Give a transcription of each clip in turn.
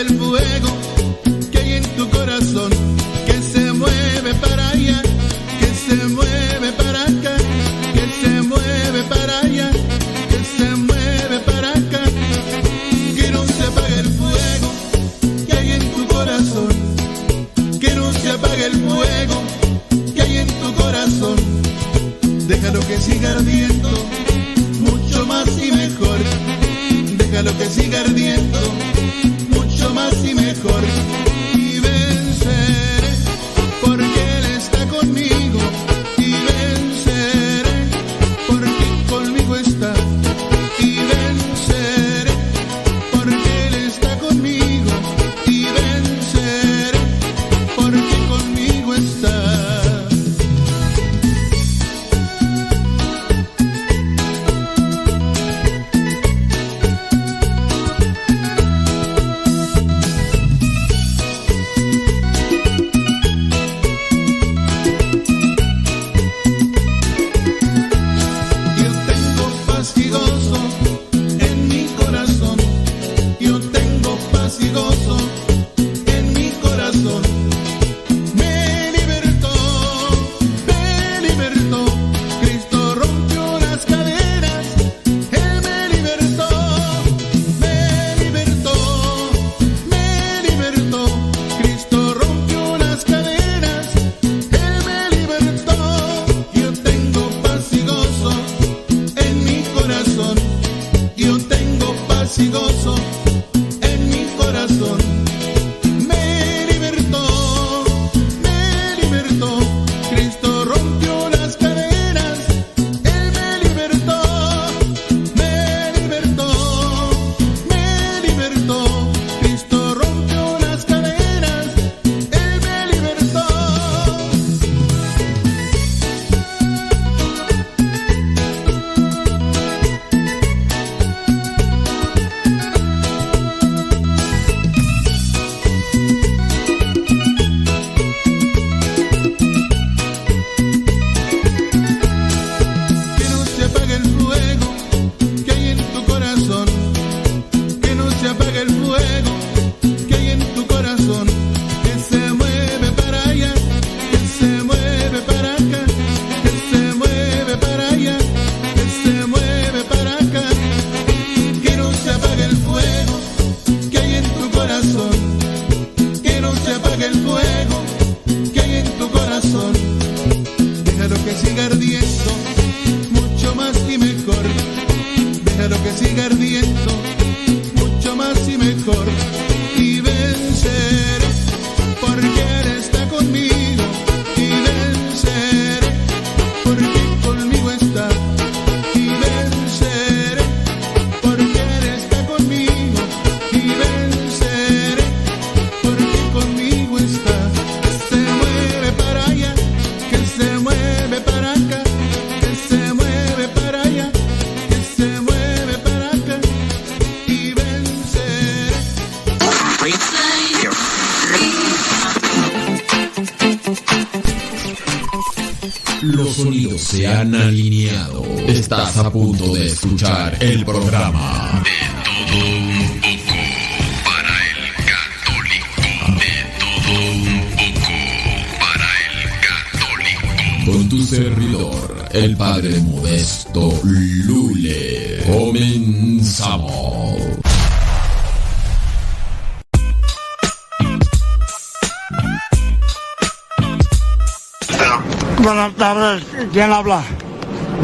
el fuego.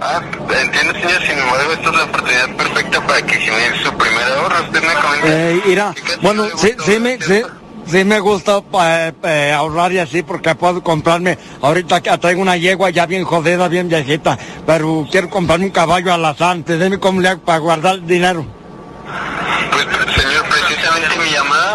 Ah, entiendo, señor. Sin embargo, esta es la oportunidad perfecta para que genere su primer ahorro. Usted me comenta. Eh, mira, bueno, sí, sí me, sí, sí me gusta eh, eh, ahorrar y así porque puedo comprarme. Ahorita traigo una yegua ya bien jodida, bien viejita, pero quiero comprarme un caballo a las antes. Dime cómo le hago para guardar dinero. Pues,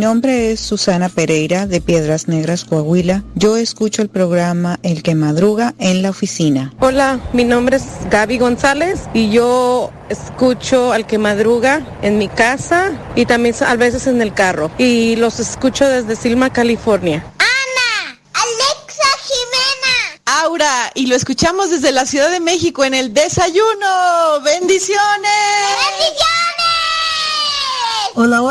Nombre es Susana Pereira de Piedras Negras, Coahuila. Yo escucho el programa El que madruga en la oficina. Hola, mi nombre es Gaby González y yo escucho al que madruga en mi casa y también a veces en el carro. Y los escucho desde Silma, California. Ana, Alexa Jimena. Aura, y lo escuchamos desde la Ciudad de México en el desayuno. ¡Bendiciones! ¡Bendiciones!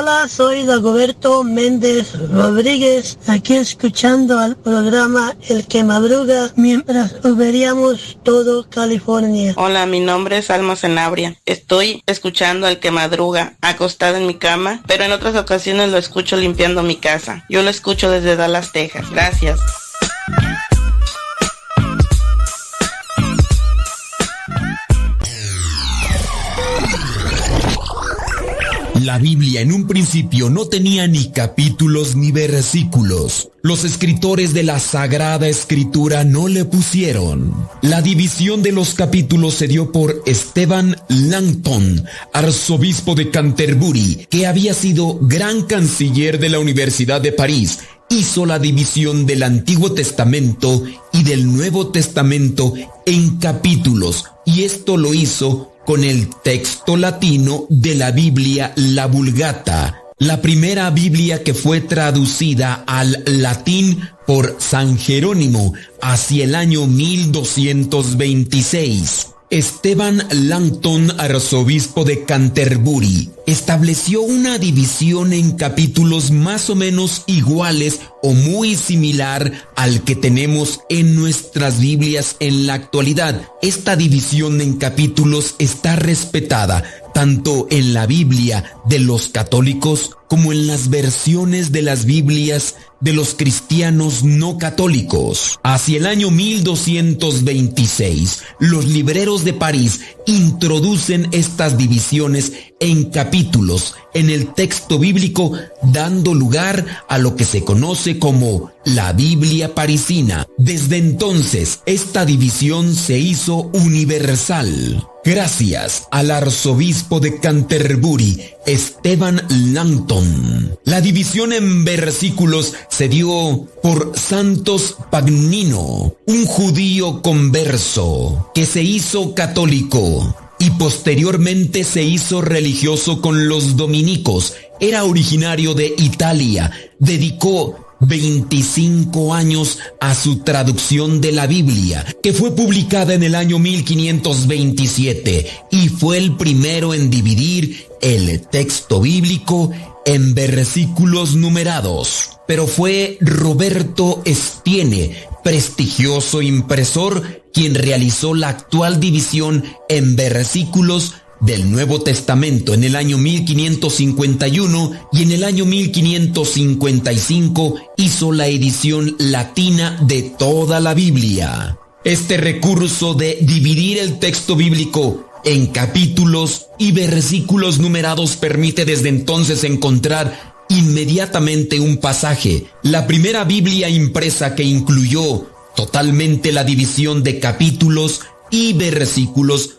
Hola, soy Dagoberto Méndez Rodríguez, aquí escuchando al programa El que madruga mientras veríamos todo California. Hola, mi nombre es Alma Sanabria. Estoy escuchando al que madruga acostado en mi cama, pero en otras ocasiones lo escucho limpiando mi casa. Yo lo escucho desde Dallas, Texas. Gracias. La Biblia en un principio no tenía ni capítulos ni versículos. Los escritores de la Sagrada Escritura no le pusieron. La división de los capítulos se dio por Esteban Langton, arzobispo de Canterbury, que había sido gran canciller de la Universidad de París. Hizo la división del Antiguo Testamento y del Nuevo Testamento en capítulos, y esto lo hizo con el texto latino de la Biblia, la Vulgata, la primera Biblia que fue traducida al latín por San Jerónimo hacia el año 1226. Esteban Langton, arzobispo de Canterbury, estableció una división en capítulos más o menos iguales o muy similar al que tenemos en nuestras Biblias en la actualidad. Esta división en capítulos está respetada tanto en la Biblia de los católicos como en las versiones de las Biblias de los cristianos no católicos. Hacia el año 1226, los libreros de París introducen estas divisiones en capítulos en el texto bíblico, dando lugar a lo que se conoce como la Biblia parisina. Desde entonces, esta división se hizo universal. Gracias al arzobispo de Canterbury, Esteban Langton. La división en versículos se dio por Santos Pagnino, un judío converso que se hizo católico y posteriormente se hizo religioso con los dominicos. Era originario de Italia. Dedicó 25 años a su traducción de la Biblia, que fue publicada en el año 1527 y fue el primero en dividir el texto bíblico en versículos numerados. Pero fue Roberto Estiene, prestigioso impresor, quien realizó la actual división en versículos del Nuevo Testamento en el año 1551 y en el año 1555 hizo la edición latina de toda la Biblia. Este recurso de dividir el texto bíblico en capítulos y versículos numerados permite desde entonces encontrar inmediatamente un pasaje. La primera Biblia impresa que incluyó totalmente la división de capítulos y versículos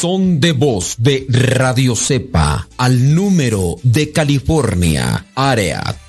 Buzón de voz de Radio Cepa al número de California, área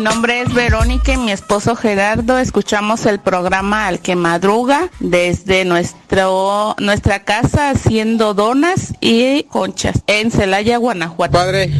Mi nombre es Verónica y mi esposo Gerardo. Escuchamos el programa Al que madruga desde nuestro, nuestra casa haciendo donas y conchas en Celaya, Guanajuato. Padre,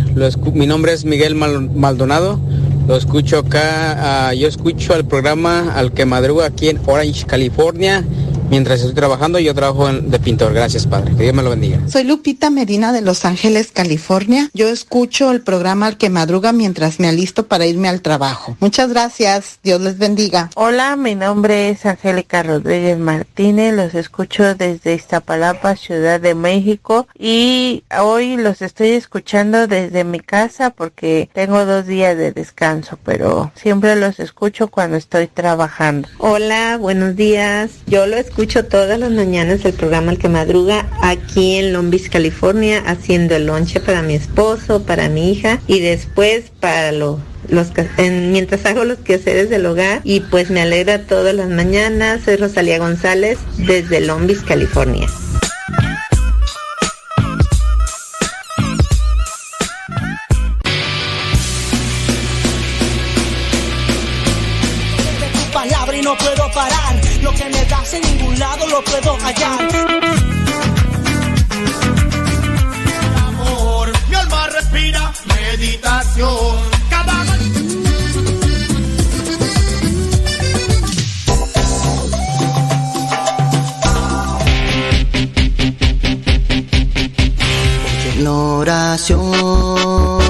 mi nombre es Miguel Maldonado. Lo escucho acá, ah, yo escucho el programa Al que madruga aquí en Orange, California Mientras estoy trabajando, yo trabajo de pintor. Gracias, Padre. Que Dios me lo bendiga. Soy Lupita Medina de Los Ángeles, California. Yo escucho el programa Al que madruga mientras me alisto para irme al trabajo. Muchas gracias. Dios les bendiga. Hola, mi nombre es Angélica Rodríguez Martínez. Los escucho desde Iztapalapa, Ciudad de México. Y hoy los estoy escuchando desde mi casa porque tengo dos días de descanso, pero siempre los escucho cuando estoy trabajando. Hola, buenos días. Yo lo escucho escucho todas las mañanas el programa El que madruga aquí en Beach, California, haciendo el lonche para mi esposo, para mi hija y después para los mientras hago los quehaceres del hogar y pues me alegra todas las mañanas. Soy Rosalía González desde Beach, California. Lado lo puedo hallar. Amor, mi alma respira meditación. Cada oración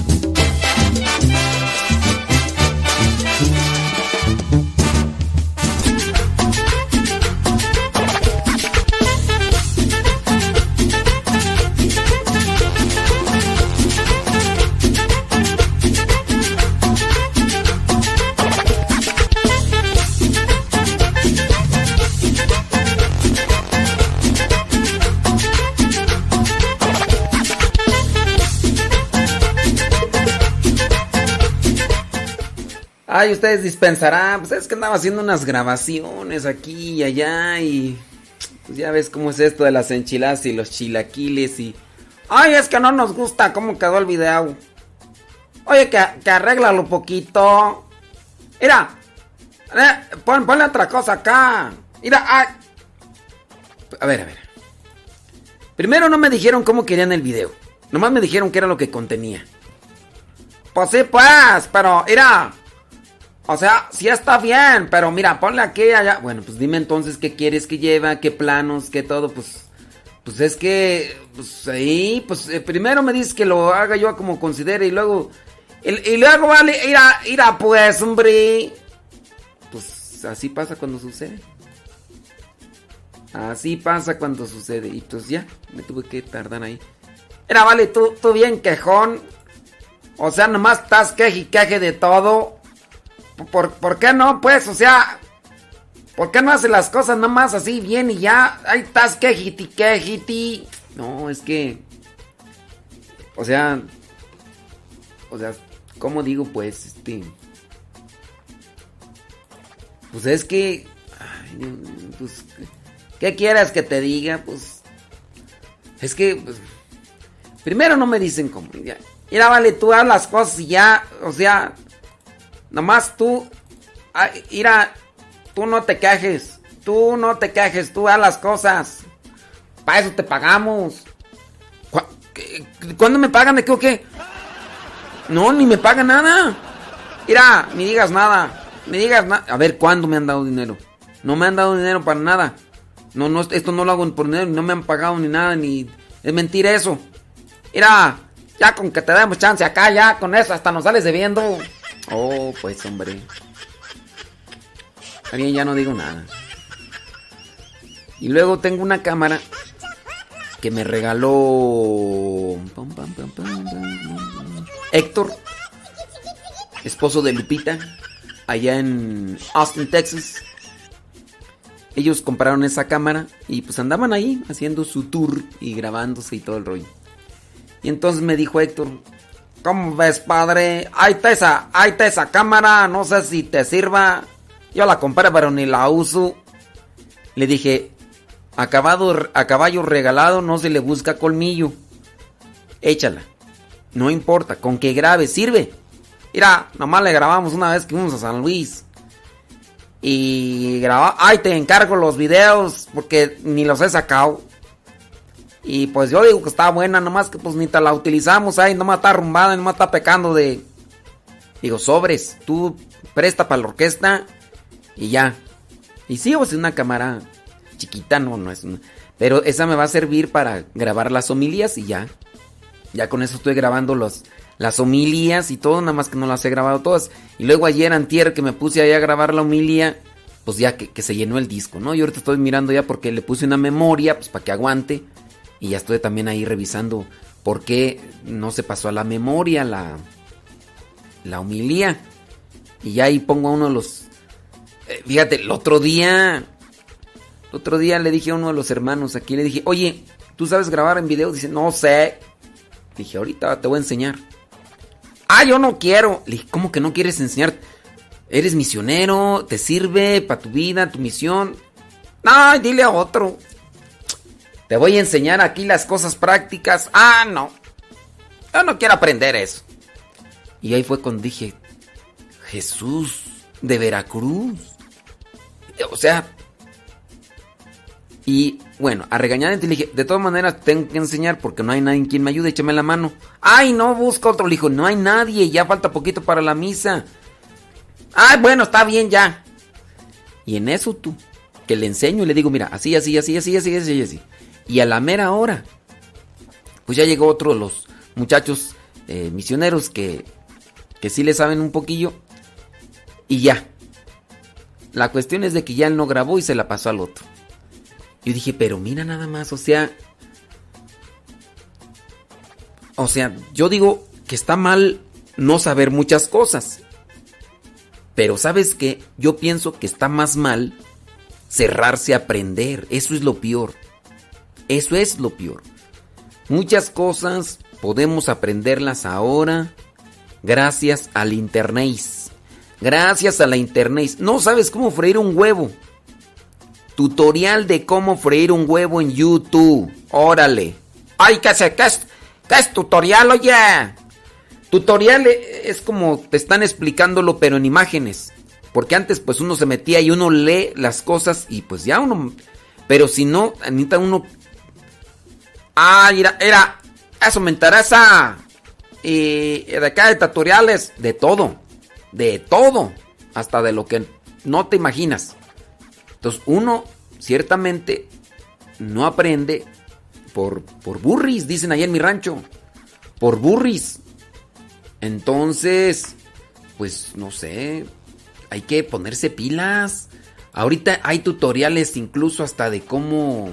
Ay, ustedes dispensarán, pues es que andaba haciendo unas grabaciones aquí y allá y Pues ya ves cómo es esto de las enchiladas y los chilaquiles y... Ay, es que no nos gusta cómo quedó el video. Oye, que, que arréglalo poquito. Mira, eh, pon, ponle otra cosa acá. Mira, ay. A ver, a ver. Primero no me dijeron cómo querían el video. Nomás me dijeron que era lo que contenía. Pues sí, pues, pero mira. O sea, sí está bien, pero mira, ponle aquí allá. Bueno, pues dime entonces qué quieres que lleva, qué planos, qué todo, pues. Pues es que. Pues ahí, pues eh, primero me dices que lo haga yo como considere y luego. Y, luego vale, ira, ira, pues, hombre. Pues así pasa cuando sucede. Así pasa cuando sucede. Y pues ya, me tuve que tardar ahí. Mira, vale, tú, tú bien quejón. O sea, nomás estás queje y queje de todo. ¿Por, ¿Por qué no? Pues, o sea, ¿por qué no hace las cosas nomás así bien y ya? Ahí estás quejiti, quejiti. No, es que. O sea. O sea, ¿cómo digo pues? Este. Pues es que. Pues. ¿Qué quieras que te diga? Pues. Es que. Pues, primero no me dicen cómo. Ya. Mira, vale, tú haz las cosas y ya. O sea. Nomás tú. Ay, mira. Tú no te quejes. Tú no te quejes. Tú haz las cosas. Para eso te pagamos. ¿Cu qué, ¿Cuándo me pagan? ¿De qué o qué? No, ni me pagan nada. Mira, ni digas nada. Ni digas nada. A ver, ¿cuándo me han dado dinero? No me han dado dinero para nada. No, no, esto no lo hago por dinero. No me han pagado ni nada. Ni... Es mentira eso. Mira, ya con que te demos chance acá, ya con eso hasta nos sales debiendo. Oh, pues hombre. Está bien, ya no digo nada. Y luego tengo una cámara que me regaló Héctor, esposo de Lupita, allá en Austin, Texas. Ellos compraron esa cámara y pues andaban ahí haciendo su tour y grabándose y todo el rollo. Y entonces me dijo Héctor, ¿cómo ves padre? Ahí está esa, ahí está esa cámara, no sé si te sirva. Yo la compré pero ni la uso. Le dije, acabado, a caballo regalado no se le busca colmillo. Échala. No importa, con que grabe, sirve. Mira, nomás le grabamos una vez que fuimos a San Luis. Y graba, ay, te encargo los videos porque ni los he sacado. Y pues yo digo que está buena, nomás que pues ni te la utilizamos ahí, nomás está arrumbada, nomás está pecando de... Digo, sobres, tú presta para la orquesta y ya. Y sí, o sea, una cámara chiquita, no, no es una... Pero esa me va a servir para grabar las homilías y ya. Ya con eso estoy grabando los, las homilías y todo, nada más que no las he grabado todas. Y luego ayer, antier, que me puse ahí a grabar la homilía, pues ya que, que se llenó el disco, ¿no? Y ahorita estoy mirando ya porque le puse una memoria, pues para que aguante. Y ya estoy también ahí revisando por qué no se pasó a la memoria la, la homilía. Y ya ahí pongo a uno de los... Eh, fíjate, el otro día... El otro día le dije a uno de los hermanos aquí, le dije, oye, ¿tú sabes grabar en video? Dice, no sé. Dije, ahorita te voy a enseñar. Ah, yo no quiero. Le dije, ¿cómo que no quieres enseñar? Eres misionero, te sirve para tu vida, tu misión. No, dile a otro. Te voy a enseñar aquí las cosas prácticas. Ah, no. Yo no quiero aprender eso. Y ahí fue cuando dije, Jesús de Veracruz. O sea, y bueno, a regañar le dije, de todas maneras tengo que enseñar porque no hay nadie quien me ayude, échame la mano. Ay, no, busca otro. Le dijo, no hay nadie, ya falta poquito para la misa. Ay, bueno, está bien ya. Y en eso tú, que le enseño y le digo, mira, así, así, así, así, así, así, así. Y a la mera hora, pues ya llegó otro de los muchachos eh, misioneros que, que sí le saben un poquillo. Y ya. La cuestión es de que ya él no grabó y se la pasó al otro. Yo dije, pero mira nada más, o sea... O sea, yo digo que está mal no saber muchas cosas. Pero sabes qué, yo pienso que está más mal cerrarse a aprender. Eso es lo peor. Eso es lo peor. Muchas cosas podemos aprenderlas ahora gracias al internet. Gracias a la internet. No sabes cómo freír un huevo. Tutorial de cómo freír un huevo en YouTube. Órale. Ay, ¿qué es, qué es, qué tutorial, oye? Tutorial es como te están explicándolo, pero en imágenes. Porque antes, pues uno se metía y uno lee las cosas y pues ya uno. Pero si no, Anita, uno. Ah, era, era. Eso me interesa. Y de acá de tutoriales, de todo. De todo. Hasta de lo que no te imaginas. Entonces, uno ciertamente no aprende por, por burris, dicen ahí en mi rancho. Por burris. Entonces, pues no sé, hay que ponerse pilas. Ahorita hay tutoriales incluso hasta de cómo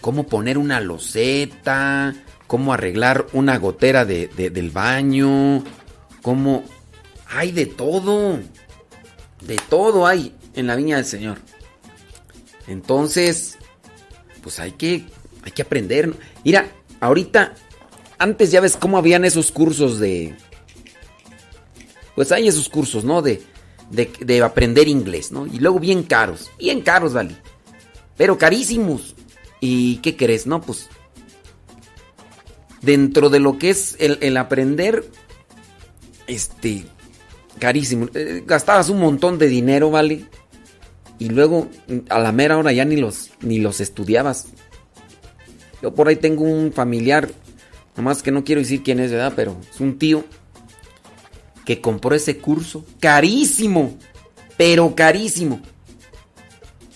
cómo poner una loseta, cómo arreglar una gotera de, del baño, cómo hay de todo. De todo hay en la viña del Señor. Entonces, pues hay que hay que aprender. Mira, ahorita antes ya ves cómo habían esos cursos de... Pues hay esos cursos, ¿no? De, de, aprender inglés, ¿no? Y luego bien caros, bien caros, vale. Pero carísimos. ¿Y qué crees, no? Pues dentro de lo que es el, aprender, este, carísimo. Eh, gastabas un montón de dinero, ¿vale? Y luego a la mera hora ya ni los, ni los estudiabas. Yo por ahí tengo un familiar Nomás que no quiero decir quién es, ¿verdad? Pero es un tío que compró ese curso. Carísimo. Pero carísimo.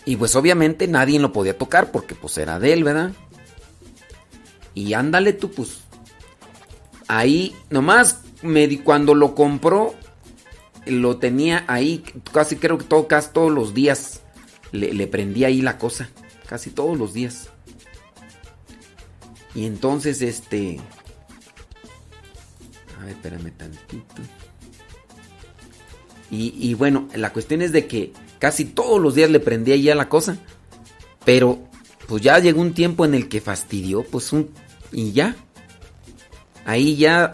Y pues obviamente nadie lo podía tocar porque pues era de él, ¿verdad? Y ándale tú, pues. Ahí, nomás me, cuando lo compró, lo tenía ahí, casi creo que todo, casi todos los días le, le prendía ahí la cosa. Casi todos los días. Y entonces, este... A ver, espérame tantito. Y, bueno, la cuestión es de que casi todos los días le prendía ya la cosa. Pero, pues ya llegó un tiempo en el que fastidió, pues un... Y ya. Ahí ya...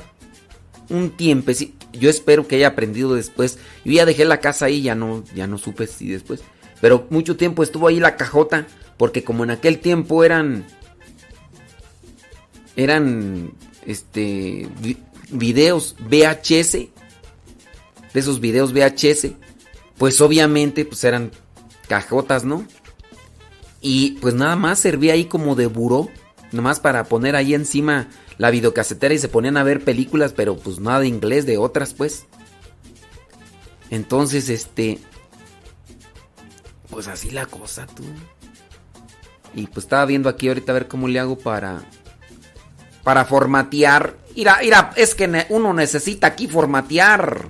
Un tiempo, yo espero que haya aprendido después. Yo ya dejé la casa ahí, ya no, ya no supe si después. Pero mucho tiempo estuvo ahí la cajota, porque como en aquel tiempo eran eran este videos VHS, de esos videos VHS, pues obviamente pues eran cajotas, ¿no? Y pues nada más servía ahí como de buró, nomás para poner ahí encima la videocasetera y se ponían a ver películas, pero pues nada de inglés, de otras pues. Entonces, este pues así la cosa, tú. Y pues estaba viendo aquí ahorita a ver cómo le hago para para formatear. Mira, mira, es que uno necesita aquí formatear.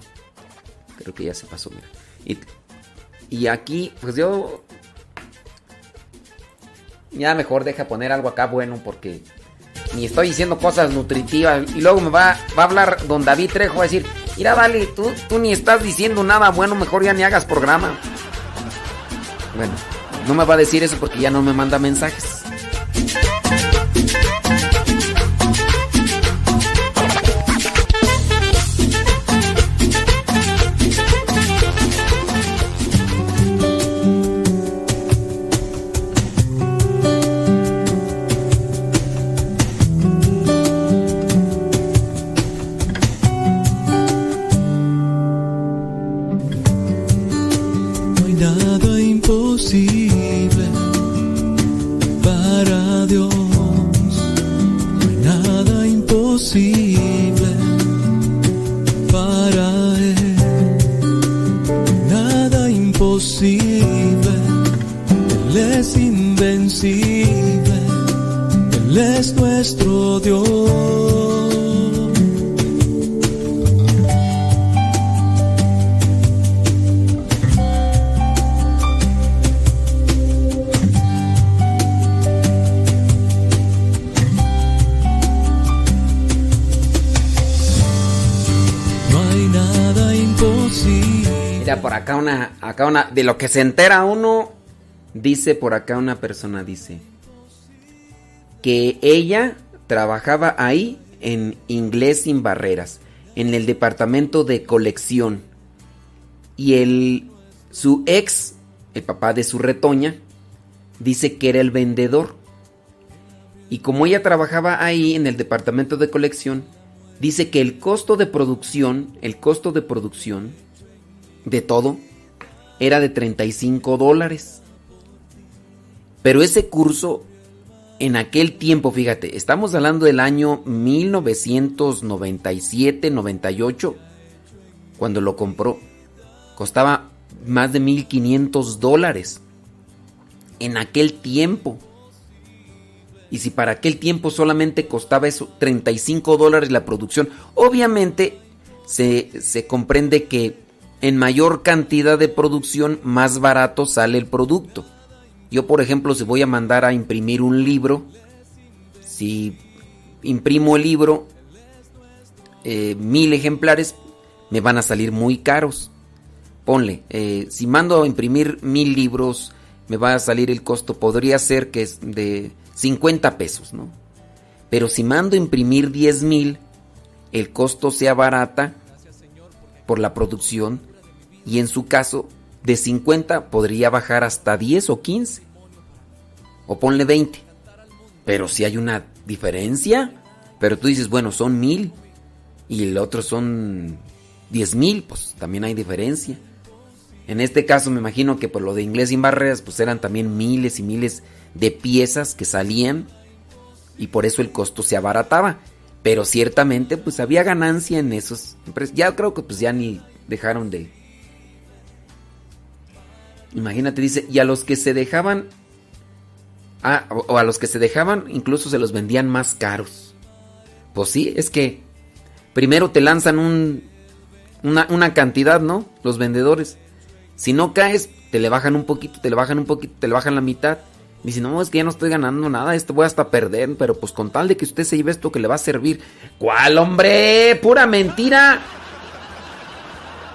Creo que ya se pasó, mira. Y, aquí, pues yo... Ya mejor deja poner algo acá bueno porque ni estoy diciendo cosas nutritivas. Y luego me va, va a hablar don David Trejo, a decir, mira, vale, tú, tú ni estás diciendo nada bueno, mejor ya ni hagas programa. Bueno, no me va a decir eso porque ya no me manda mensajes. De lo que se entera uno, dice por acá una persona, dice, que ella trabajaba ahí en Inglés sin Barreras, en el departamento de colección. Y el, su ex el papá de su retoña, dice que era el vendedor. Y como ella trabajaba ahí en el departamento de colección, dice que el costo de producción, el costo de producción de todo, era de 35 dólares. Pero ese curso, en aquel tiempo, fíjate, estamos hablando del año 1997-98, cuando lo compró, costaba más de 1500 dólares. En aquel tiempo. Y si para aquel tiempo solamente costaba eso, 35 dólares la producción, obviamente se, se comprende que en mayor cantidad de producción, más barato sale el producto. Yo, por ejemplo, si voy a mandar a imprimir un libro, si imprimo el libro, eh, mil ejemplares, me van a salir muy caros. Ponle, eh, si mando a imprimir mil libros, me va a salir el costo, podría ser que es de 50 pesos, ¿no? Pero si mando a imprimir 10 mil, el costo sea barata por la producción y en su caso de 50 podría bajar hasta 10 o 15 o ponle 20. Pero si hay una diferencia, pero tú dices, bueno, son mil y el otro son 10 mil, pues también hay diferencia. En este caso me imagino que por lo de inglés sin barreras, pues eran también miles y miles de piezas que salían y por eso el costo se abarataba. Pero ciertamente pues había ganancia en esos. Ya creo que pues ya ni dejaron de, Imagínate, dice, y a los que se dejaban, ah, o a los que se dejaban, incluso se los vendían más caros. Pues sí, es que primero te lanzan un, una, una cantidad, ¿no? Los vendedores. Si no caes, te le bajan un poquito, te le bajan un poquito, te le bajan la mitad. Dice, no, es que ya no estoy ganando nada, esto voy hasta perder, pero pues con tal de que usted se lleve esto que le va a servir. ¿Cuál, hombre? Pura mentira.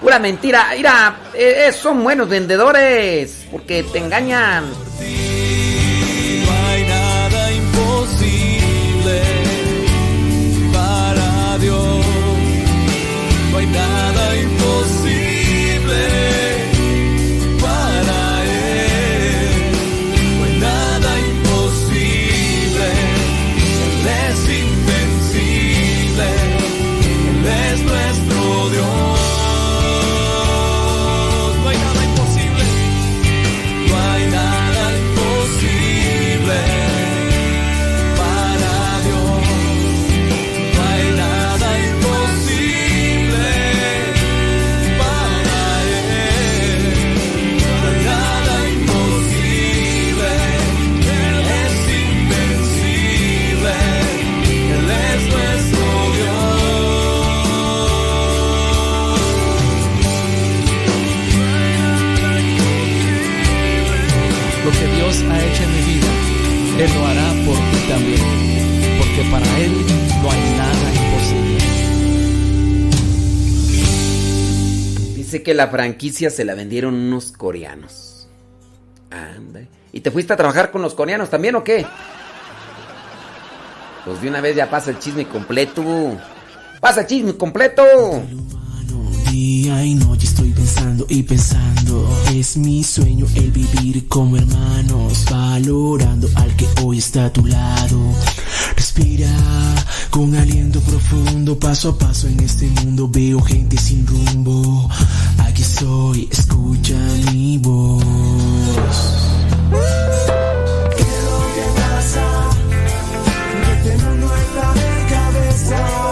Pura mentira. Mira, eh, eh, son buenos vendedores. Porque te engañan. Que la franquicia se la vendieron unos coreanos. Anda. ¿Y te fuiste a trabajar con los coreanos también o qué? Pues de una vez ya pasa el chisme completo. ¡Pasa el chisme completo! Día y noche estoy pensando y pensando. Es mi sueño el vivir como hermanos Valorando al que hoy está a tu lado. Respira con aliento profundo Paso a paso en este mundo. Veo gente sin rumbo. Aquí estoy, escucha mi voz. ¿Qué es pasa? Que este de cabeza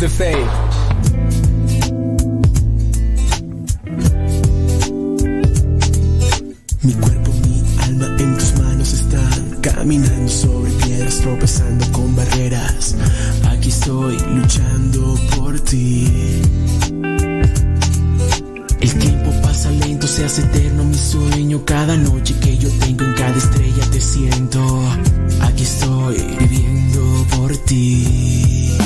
Mi cuerpo, mi alma en tus manos están caminando sobre piedras, tropezando con barreras. Aquí estoy luchando por ti. El tiempo pasa lento, se seas eterno mi sueño. Cada noche que yo tengo en cada estrella te siento. Aquí estoy viviendo por ti.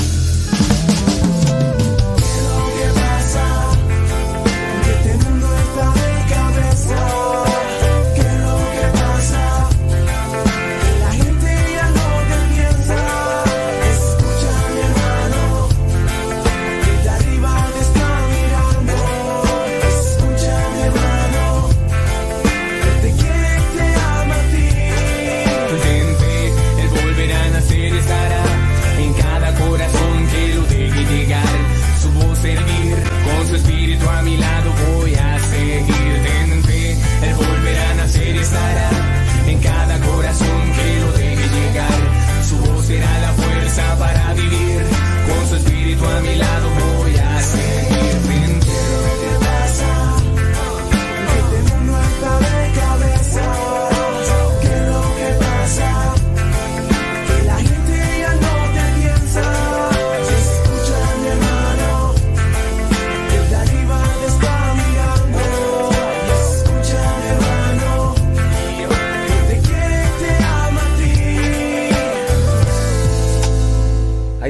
Su espíritu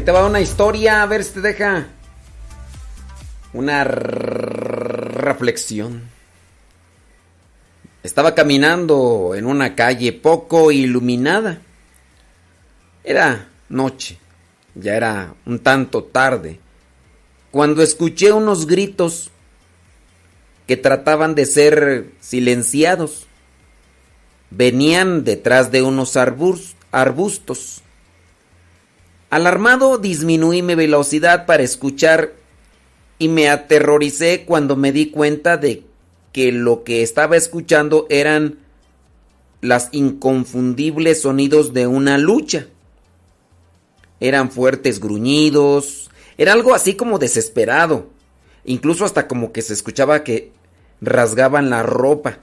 te va una historia, a ver si te deja una reflexión. Estaba caminando en una calle poco iluminada. Era noche, ya era un tanto tarde, cuando escuché unos gritos que trataban de ser silenciados. Venían detrás de unos arbus- arbustos. Alarmado disminuí mi velocidad para escuchar y me aterroricé cuando me di cuenta de que lo que estaba escuchando eran las inconfundibles sonidos de una lucha. Eran fuertes gruñidos, era algo así como desesperado, incluso hasta como que se escuchaba que rasgaban la ropa.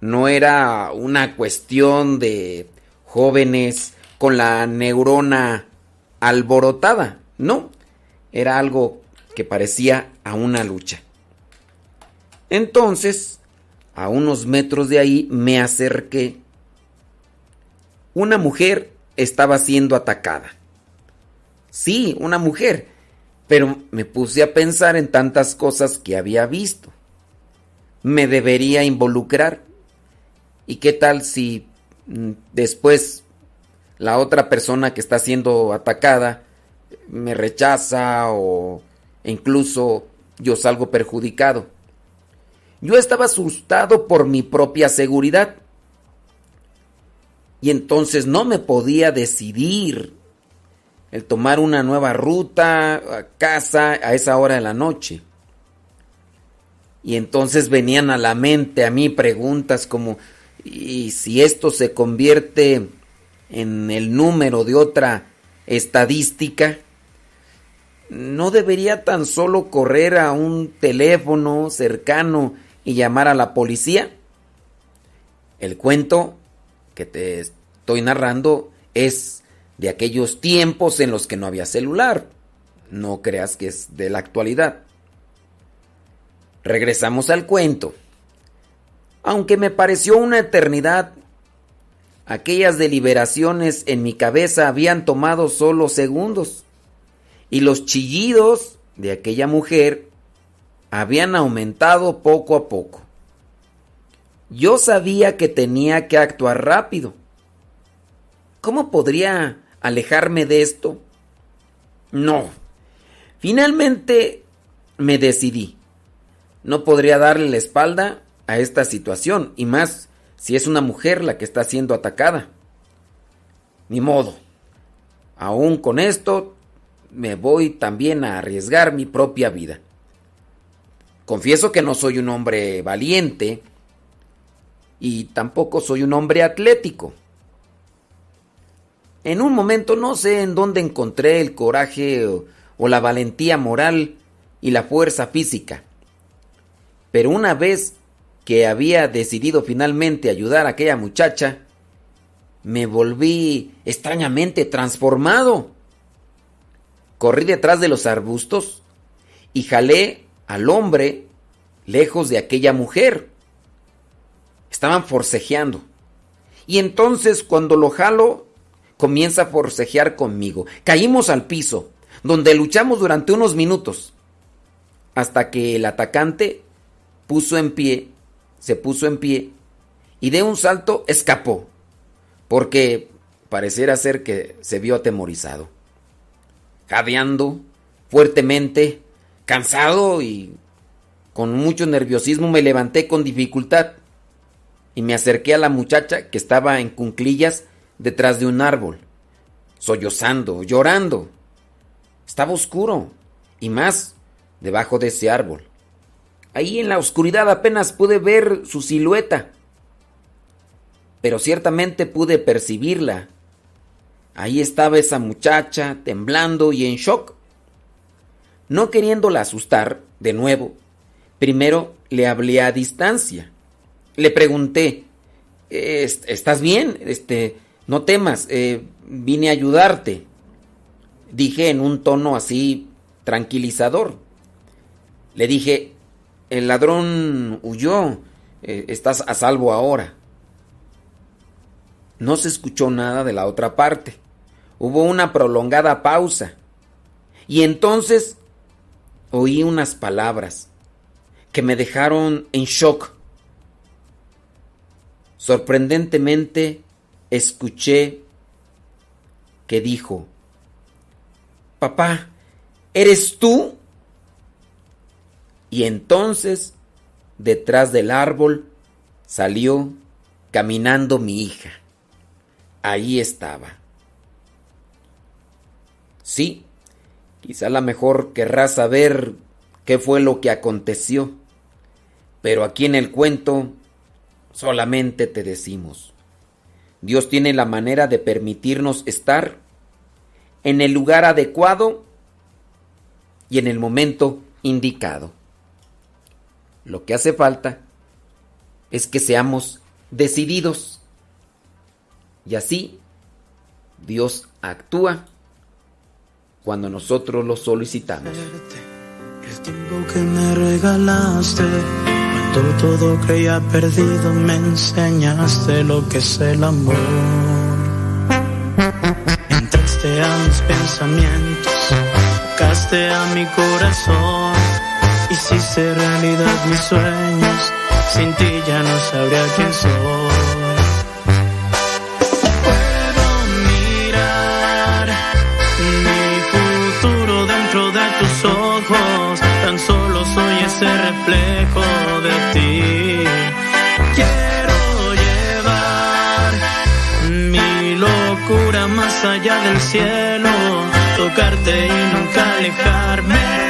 No era una cuestión de jóvenes con la neurona alborotada, no, era algo que parecía a una lucha. Entonces, a unos metros de ahí me acerqué. Una mujer estaba siendo atacada. Sí, una mujer, pero me puse a pensar en tantas cosas que había visto. Me debería involucrar. ¿Y qué tal si mm, después la otra persona que está siendo atacada me rechaza o incluso yo salgo perjudicado? Yo estaba asustado por mi propia seguridad. Y entonces no me podía decidir el tomar una nueva ruta a casa a esa hora de la noche. Y entonces venían a la mente a mí preguntas como, ¿y si esto se convierte en el número de otra estadística? ¿No debería tan solo correr a un teléfono cercano y llamar a la policía? El cuento que te estoy narrando es de aquellos tiempos en los que no había celular. No creas que es de la actualidad. Regresamos al cuento. Aunque me pareció una eternidad, aquellas deliberaciones en mi cabeza habían tomado solo segundos y los chillidos de aquella mujer habían aumentado poco a poco. Yo sabía que tenía que actuar rápido. ¿Cómo podría alejarme de esto? No. Finalmente me decidí. No podría darle la espalda a esta situación, y más si es una mujer la que está siendo atacada. Ni modo. Aún con esto, me voy también a arriesgar mi propia vida. Confieso que no soy un hombre valiente y tampoco soy un hombre atlético. En un momento no sé en dónde encontré el coraje o, o la valentía moral y la fuerza física. Pero una vez que había decidido finalmente ayudar a aquella muchacha, me volví extrañamente transformado. Corrí detrás de los arbustos y jalé al hombre lejos de aquella mujer. Estaban forcejeando. Y entonces cuando lo jalo, comienza a forcejear conmigo. Caímos al piso, donde luchamos durante unos minutos, hasta que el atacante puso en pie, se puso en pie, y de un salto escapó, porque pareciera ser que se vio atemorizado. Jadeando fuertemente, cansado y con mucho nerviosismo me levanté con dificultad y me acerqué a la muchacha que estaba en cunclillas detrás de un árbol, sollozando, llorando. Estaba oscuro y más debajo de ese árbol. Ahí en la oscuridad apenas pude ver su silueta, pero ciertamente pude percibirla. Ahí estaba esa muchacha, temblando y en shock. No queriéndola asustar, de nuevo, primero le hablé a distancia. Le pregunté, ¿estás bien? Este, no temas, eh, vine a ayudarte. Dije en un tono así tranquilizador. Le dije, el ladrón huyó, eh, estás a salvo ahora. No se escuchó nada de la otra parte. Hubo una prolongada pausa. Y entonces oí unas palabras que me dejaron en shock. Sorprendentemente escuché que dijo, Papá, ¿eres tú? Y entonces, detrás del árbol, salió caminando mi hija. Ahí estaba. Sí, quizá la mejor querrá saber qué fue lo que aconteció, pero aquí en el cuento solamente te decimos, Dios tiene la manera de permitirnos estar en el lugar adecuado y en el momento indicado. Lo que hace falta es que seamos decididos. Y así Dios actúa cuando nosotros lo solicitamos. El tiempo que me regalaste, cuando todo creía perdido, me enseñaste lo que es el amor. Entraste a mis pensamientos, tocaste a mi corazón, hiciste realidad mis sueños, sin ti ya no sabría quién soy. Puedo mirar mi futuro dentro de tus ojos, tan solo soy ese reflejo de ti. Quiero llevar mi locura más allá del cielo, tocarte y nunca alejarme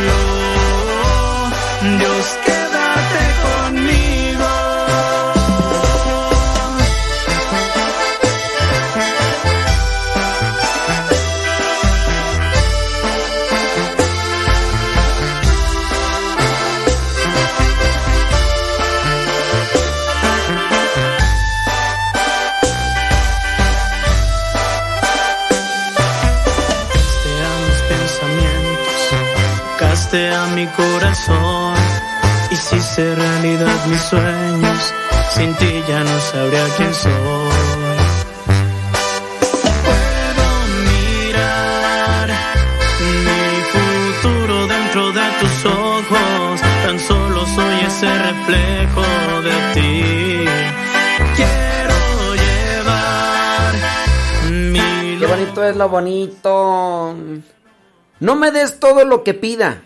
Corazón, hiciste realidad mis sueños, sin ti ya no sabría quién soy. Puedo mirar mi futuro dentro de tus ojos, tan solo soy ese reflejo de ti. Quiero llevar mi Qué bonito es lo bonito. No me des todo lo que pida.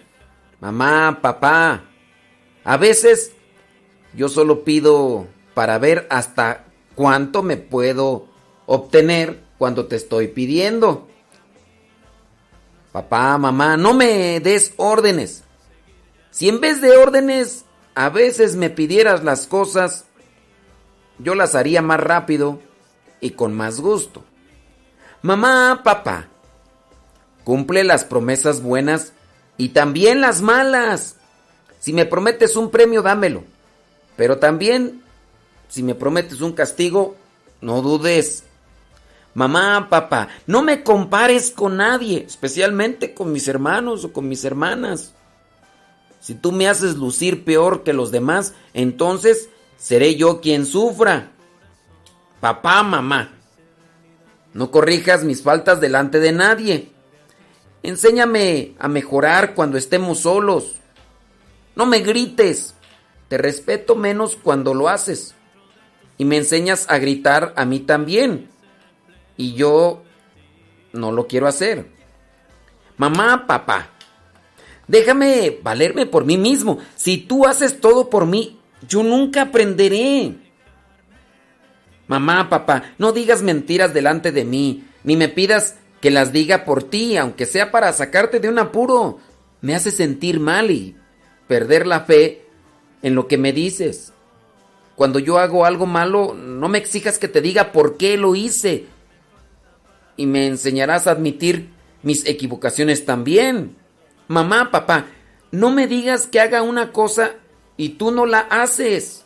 Mamá, papá. A veces yo solo pido para ver hasta cuánto me puedo obtener cuando te estoy pidiendo. Papá, mamá, no me des órdenes. Si en vez de órdenes a veces me pidieras las cosas, yo las haría más rápido y con más gusto. Mamá, papá, cumple las promesas buenas y también las malas. Si me prometes un premio, dámelo. Pero también, si me prometes un castigo, no dudes. Mamá, papá, no me compares con nadie, especialmente con mis hermanos o con mis hermanas. Si tú me haces lucir peor que los demás, entonces seré yo quien sufra. Papá, mamá, no corrijas mis faltas delante de nadie. Enséñame a mejorar cuando estemos solos. No me grites. Te respeto menos cuando lo haces. Y me enseñas a gritar a mí también. Y yo no lo quiero hacer. Mamá, papá, déjame valerme por mí mismo. Si tú haces todo por mí, yo nunca aprenderé. Mamá, papá, no digas mentiras delante de mí, ni me pidas que las diga por ti, aunque sea para sacarte de un apuro. Me hace sentir mal y perder la fe en lo que me dices. Cuando yo hago algo malo, no me exijas que te diga por qué lo hice. Y me enseñarás a admitir mis equivocaciones también. Mamá, papá, no me digas que haga una cosa y tú no la haces.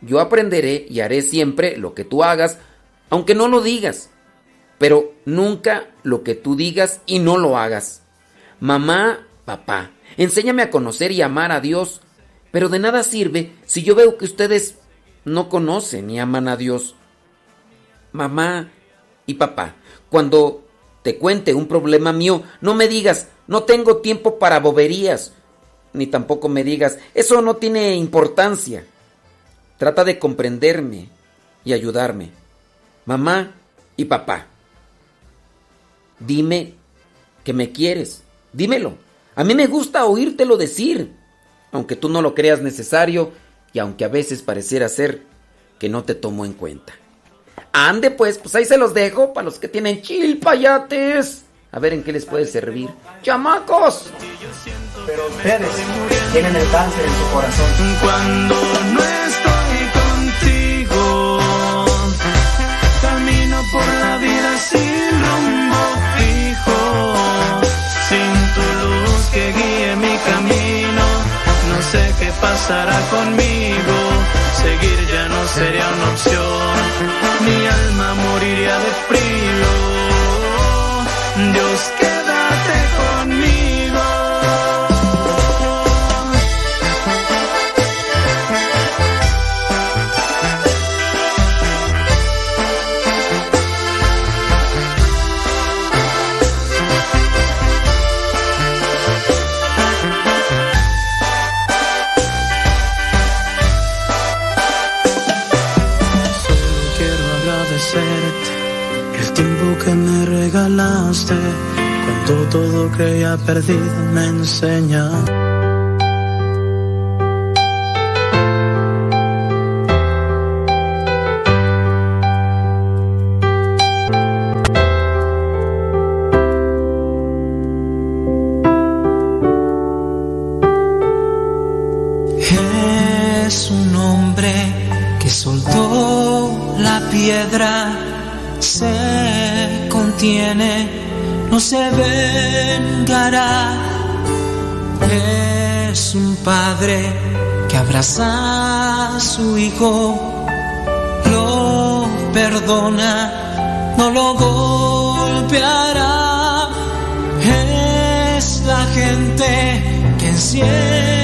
Yo aprenderé y haré siempre lo que tú hagas, aunque no lo digas, pero nunca lo que tú digas y no lo hagas. Mamá, papá, enséñame a conocer y amar a Dios, pero de nada sirve si yo veo que ustedes no conocen y aman a Dios. Mamá y papá, cuando te cuente un problema mío, no me digas, no tengo tiempo para boberías, ni tampoco me digas, eso no tiene importancia. Trata de comprenderme y ayudarme. Mamá y papá, dime que me quieres, dímelo. A mí me gusta oírtelo decir, aunque tú no lo creas necesario y aunque a veces pareciera ser que no te tomo en cuenta. Ande pues, pues ahí se los dejo para los que tienen chilpayates. A ver en qué les puede servir. ¡Chamacos! Pero ustedes tienen el cáncer en su corazón. Cuando no estoy contigo, camino por la vida sin rumbo que guíe mi camino. No sé qué pasará conmigo, seguir ya no sería una opción. Mi alma moriría de frío. Dios, quédate conmigo. Que me regalaste cuando todo creía perdido me enseña. No se vengará. Es un padre que abraza a su hijo, lo perdona, no lo golpeará. Es la gente que enciende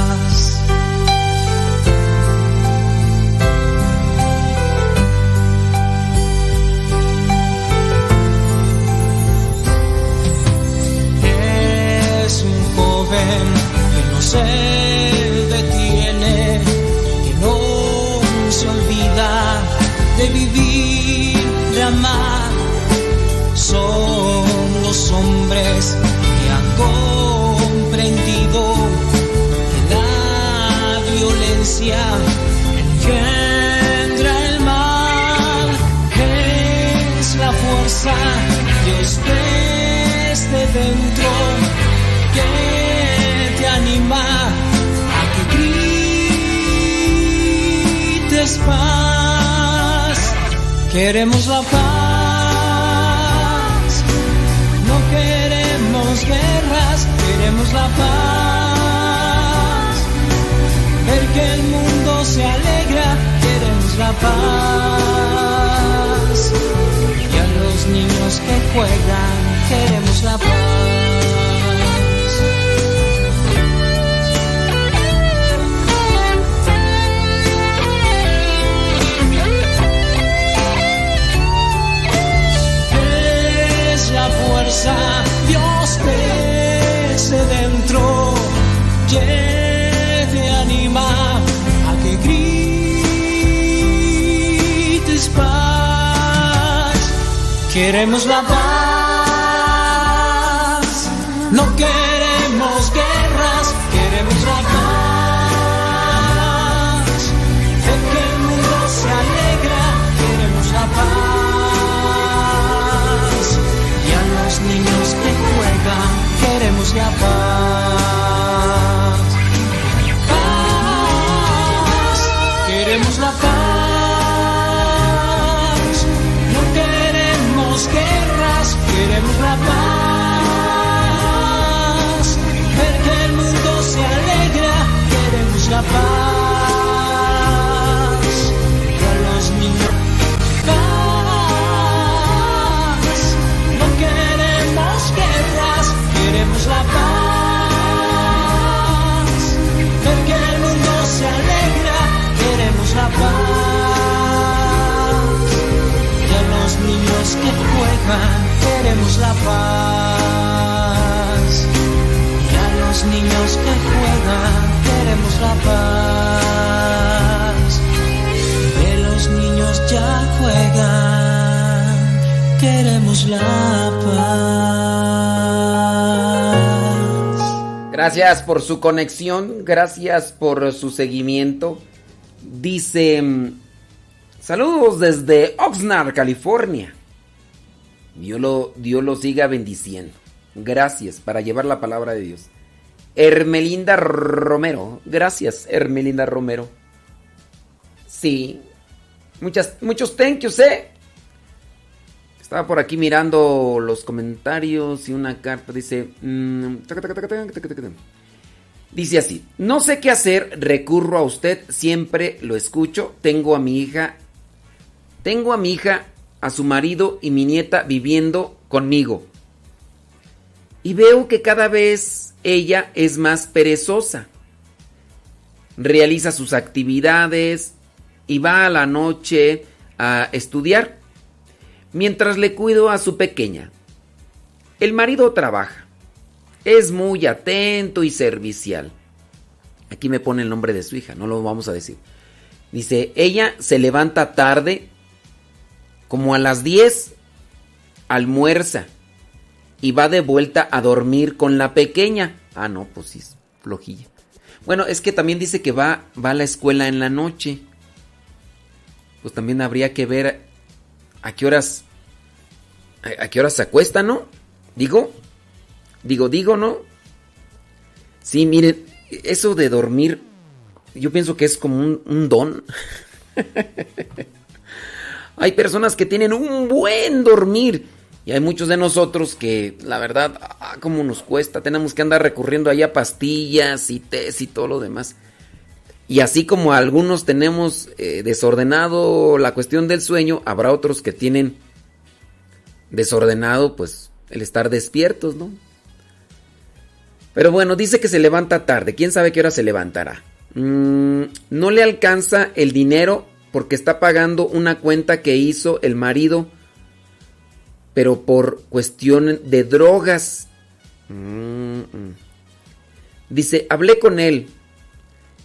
violencia engendra el mal, es la fuerza Dios desde dentro que te anima a que grites paz. Queremos la paz, no queremos guerras, queremos la paz. Que el mundo se alegra, queremos la paz. Y a los niños que juegan, queremos la paz. Queremos la paz, no queremos guerras, queremos la paz. De que el mundo se alegra, queremos la paz. Y a los niños que juegan, queremos la paz. Paz, queremos la paz. Queremos Gracias por su conexión, gracias por su seguimiento. Dice, mm, saludos desde Oxnard, California. Dios lo, Dios lo siga bendiciendo. Gracias para llevar la palabra de Dios. Hermelinda Romero, gracias Hermelinda Romero. Sí, muchas, muchos thank yous, eh. Estaba por aquí mirando los comentarios y una carta dice... mm. Dice así, no sé qué hacer, recurro a usted, siempre lo escucho, tengo a mi hija, tengo a mi hija, a su marido y mi nieta viviendo conmigo. Y veo que cada vez ella es más perezosa. Realiza sus actividades y va a la noche a estudiar mientras le cuido a su pequeña. El marido trabaja. Es muy atento y servicial. Aquí me pone el nombre de su hija, no lo vamos a decir. Dice, ella se levanta tarde, como a las 10, almuerza y va de vuelta a dormir con la pequeña. Ah, no, pues sí, flojilla. Bueno, es que también dice que va, va a la escuela en la noche. Pues también habría que ver a qué horas, a, qué horas se acuesta, ¿no? Digo, digo, digo, ¿no? Sí, miren, eso de dormir, yo pienso que es como un, don. hay personas que tienen un buen dormir. Y hay muchos de nosotros que, la verdad, ah, como nos cuesta. Tenemos que andar recurriendo ahí a pastillas y tés y todo lo demás. Y así como algunos tenemos eh, desordenado la cuestión del sueño, habrá otros que tienen desordenado, pues, el estar despiertos, ¿no? Pero bueno, dice que se levanta tarde. ¿Quién sabe qué hora se levantará? Mm, no le alcanza el dinero porque está pagando una cuenta que hizo el marido, pero por cuestión de drogas. Mm, mm. Dice, hablé con él.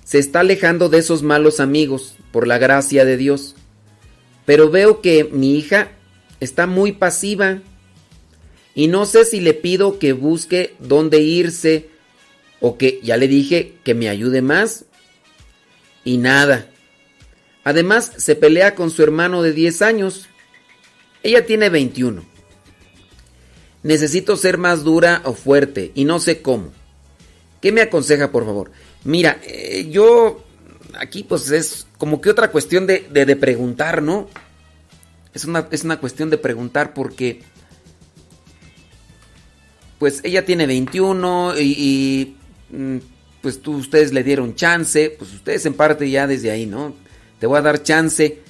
Se está alejando de esos malos amigos, por la gracia de Dios. Pero veo que mi hija está muy pasiva. Y no sé si le pido que busque dónde irse o que ya le dije que me ayude más. Y nada. Además, se pelea con su hermano de 10 años. Ella tiene 21. Necesito ser más dura o fuerte y no sé cómo. ¿Qué me aconseja, por favor? Mira, eh, yo aquí pues es como que otra cuestión de, de, preguntar, ¿no? Es una, es una cuestión de preguntar porque pues ella tiene 21 y, y, mm, pues tú, ustedes le dieron chance, pues ustedes en parte ya desde ahí, ¿no? Te voy a dar chance.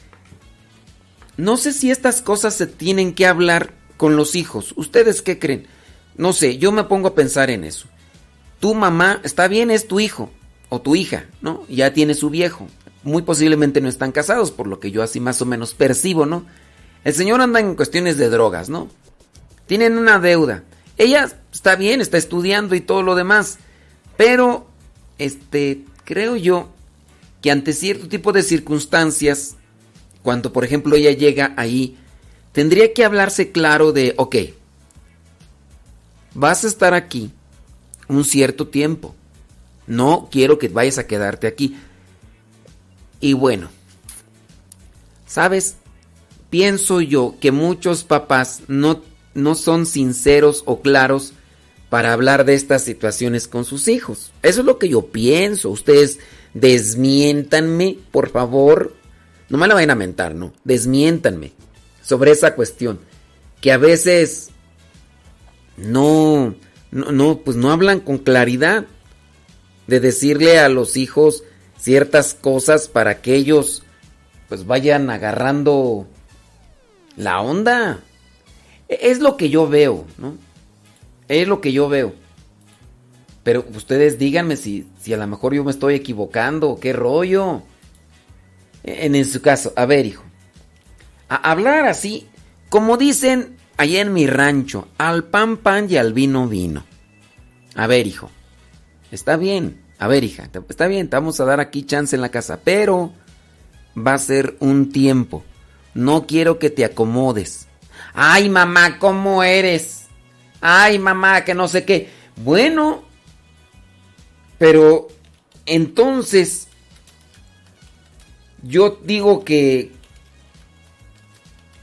No sé si estas cosas se tienen que hablar con los hijos. ¿Ustedes qué creen? No sé, yo me pongo a pensar en eso. Tu mamá, está bien, es tu hijo o tu hija, ¿no? Ya tiene su viejo. Muy posiblemente no están casados, por lo que yo así más o menos percibo, ¿no? El señor anda en cuestiones de drogas, ¿no? Tienen una deuda. Ella está bien, está estudiando y todo lo demás. Pero, este, creo yo que ante cierto tipo de circunstancias, cuando por ejemplo ella llega ahí, tendría que hablarse claro de, ok, vas a estar aquí un cierto tiempo. No quiero que vayas a quedarte aquí. Y bueno, ¿sabes? Pienso yo que muchos papás no no son sinceros o claros para hablar de estas situaciones con sus hijos. Eso es lo que yo pienso. Ustedes desmiéntanme, por favor. No me la vayan a mentar, ¿no? Desmiéntanme sobre esa cuestión. Que a veces no, no, pues no hablan con claridad de decirle a los hijos ciertas cosas para que ellos pues vayan agarrando la onda. Es lo que yo veo, ¿no? Es lo que yo veo. Pero ustedes díganme si, si a lo mejor yo me estoy equivocando, qué rollo. En, en su caso, a ver, hijo. A hablar así, como dicen allá en mi rancho, al pan pan y al vino vino. A ver, hijo. Está bien. A ver, hija, está bien, te vamos a dar aquí chance en la casa, pero va a ser un tiempo. No quiero que te acomodes. Ay, mamá, ¿cómo eres? Ay, mamá, que no sé qué. Bueno, pero entonces yo digo que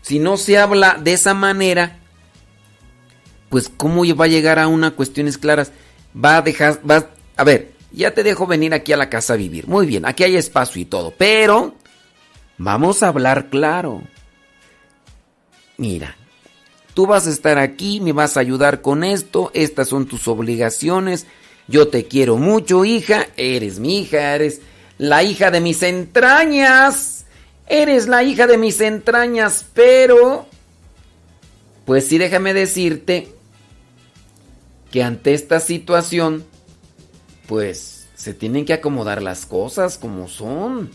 si no se habla de esa manera, pues cómo va a llegar a una cuestiones claras. Va a dejar, va, a ver, ya te dejo venir aquí a la casa a vivir. Muy bien, aquí hay espacio y todo, pero vamos a hablar claro. Mira, Tú vas a estar aquí, me vas a ayudar con esto, estas son tus obligaciones. Yo te quiero mucho, hija, eres mi hija, eres la hija de mis entrañas. Eres la hija de mis entrañas, pero... Pues sí, déjame decirte que ante esta situación, pues se tienen que acomodar las cosas como son.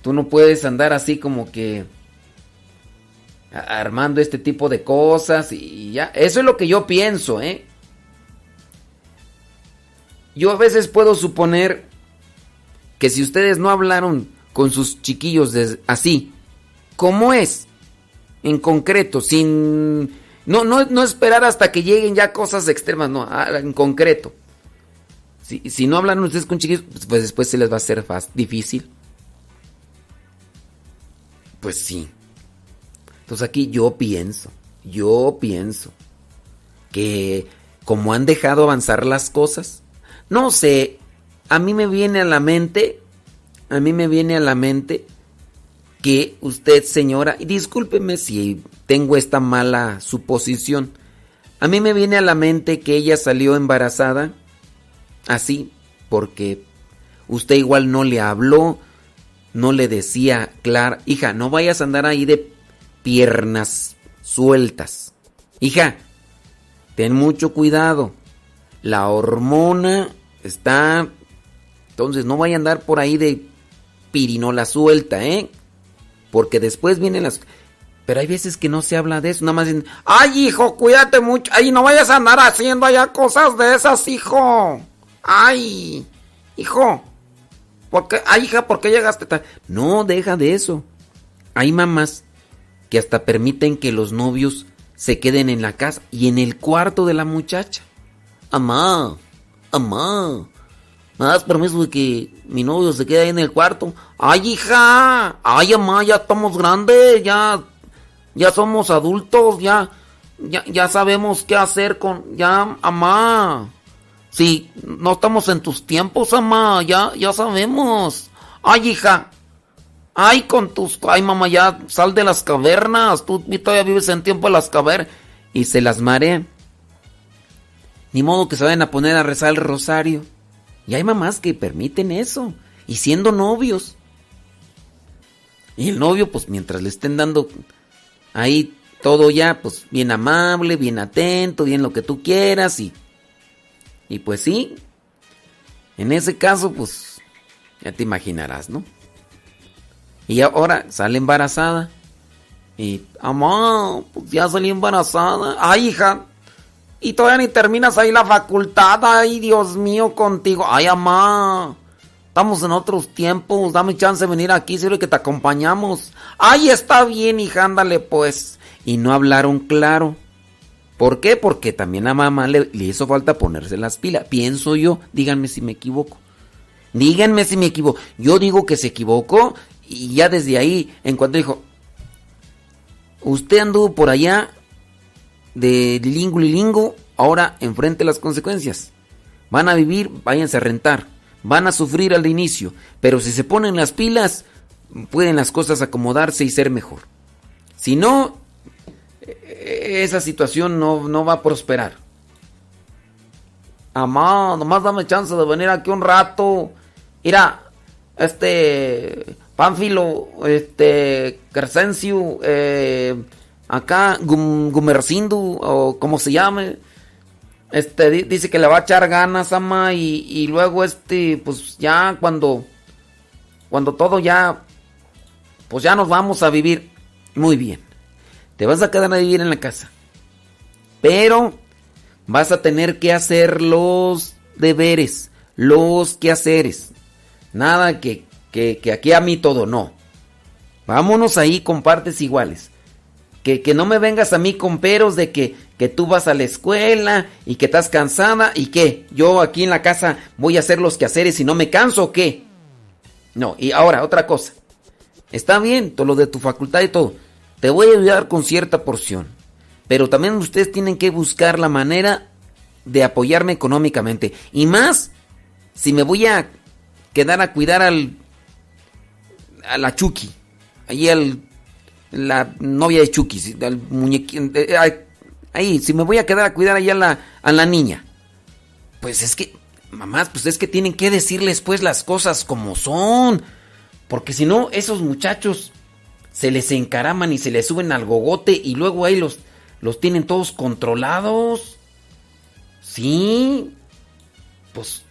Tú no puedes andar así como que armando este tipo de cosas y ya. Eso es lo que yo pienso, ¿eh? Yo a veces puedo suponer que si ustedes no hablaron con sus chiquillos así, ¿cómo es? En concreto, sin... No, no, no esperar hasta que lleguen ya cosas extremas, no, en concreto. Si, si no hablan ustedes con chiquillos, pues después se les va a hacer fácil, difícil. Pues sí. Entonces aquí yo pienso, yo pienso que como han dejado avanzar las cosas, no sé, a mí me viene a la mente, a mí me viene a la mente que usted señora, y discúlpeme si tengo esta mala suposición, a mí me viene a la mente que ella salió embarazada así, porque usted igual no le habló, no le decía, Clara, hija, no vayas a andar ahí de piernas sueltas. Hija, ten mucho cuidado. La hormona está... Entonces no vaya a andar por ahí de pirinola suelta, ¿eh? Porque después vienen las... Pero hay veces que no se habla de eso, nada más dicen, ay hijo, cuídate mucho, ay no vayas a andar haciendo allá cosas de esas, hijo. Ay, hijo, ¿por qué? Ay hija, ¿por qué llegaste tan? No, deja de eso. Hay mamás que hasta permiten que los novios se queden en la casa y en el cuarto de la muchacha. Amá, amá, ¿me das permiso de que mi novio se quede ahí en el cuarto? Ay, hija, ay, amá, ya estamos grandes, ya, ya somos adultos, ya, ya, ya sabemos qué hacer con, ya, amá. Sí, no estamos en tus tiempos, amá, ya, ya sabemos. Ay, hija, Ay, con tus... Ay, mamá, ya sal de las cavernas. Tú todavía vives en tiempo de las cavernas. Y se las marea. Ni modo que se vayan a poner a rezar el rosario. Y hay mamás que permiten eso. Y siendo novios. Y el novio, pues mientras le estén dando ahí todo ya, pues bien amable, bien atento, bien lo que tú quieras. Y, y pues sí. En ese caso, pues ya te imaginarás, ¿no? Y ahora sale embarazada. Y, mamá, pues ya salí embarazada. Ay, hija. Y todavía ni terminas ahí la facultad. Ay, Dios mío, contigo. Ay, mamá. Estamos en otros tiempos. Dame chance de venir aquí. Sirve que te acompañamos. Ay, está bien, hija, ándale pues. Y no hablaron claro. ¿Por qué? Porque también a mamá le, le hizo falta ponerse las pilas. Pienso yo. Díganme si me equivoco. Díganme si me equivoco. Yo digo que se equivocó y ya desde ahí, en cuanto dijo, usted anduvo por allá de lingo ahora enfrente las consecuencias. Van a vivir, váyanse a rentar. Van a sufrir al inicio, pero si se ponen las pilas, pueden las cosas acomodarse y ser mejor. Si no, esa situación no, no va a prosperar. Amá, nomás dame chance de venir aquí un rato. Mira, este Pánfilo, este Crescencio, eh, acá Gum, Gumercindu o como se llame, este dice que le va a echar ganas, ama, y, luego este, pues ya cuando, cuando todo ya, pues ya nos vamos a vivir muy bien. Te vas a quedar a vivir en la casa, pero vas a tener que hacer los deberes, los quehaceres. Nada que, que, que, aquí a mí todo, no. Vámonos ahí con partes iguales. Que, que no me vengas a mí con peros de que, que tú vas a la escuela y que estás cansada y que yo aquí en la casa voy a hacer los quehaceres y no me canso o qué. No, y ahora, otra cosa. Está bien, todo lo de tu facultad y todo. Te voy a ayudar con cierta porción. Pero también ustedes tienen que buscar la manera de apoyarme económicamente. Y más, si me voy a quedar a cuidar al a la Chucky, ahí al la novia de Chucky, al muñequín, ahí, si me voy a quedar a cuidar allá a la, a la niña, pues es que, mamás, pues es que tienen que decirles pues las cosas como son, porque si no, esos muchachos se les encaraman y se les suben al gogote y luego ahí los, los tienen todos controlados. Sí, pues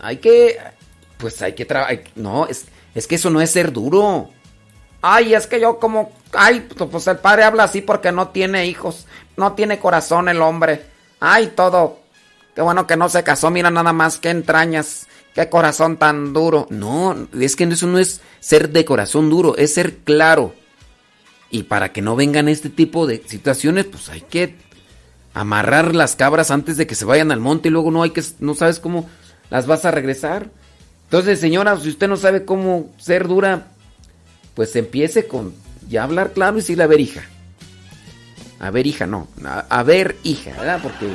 hay que, pues hay que trabajar. No, es, es que eso no es ser duro. Ay, es que yo como, ay, pues el padre habla así porque no tiene hijos, no tiene corazón el hombre. Ay, todo. Qué bueno que no se casó, mira nada más, qué entrañas, qué corazón tan duro. No, es que eso no es ser de corazón duro, es ser claro. Y para que no vengan este tipo de situaciones, pues hay que amarrar las cabras antes de que se vayan al monte y luego no hay que, no sabes cómo las vas a regresar. Entonces, señora, si usted no sabe cómo ser dura, pues empiece con ya hablar claro y decirle, a ver, hija. A ver, hija, no. A, ver, hija, ¿verdad? Porque.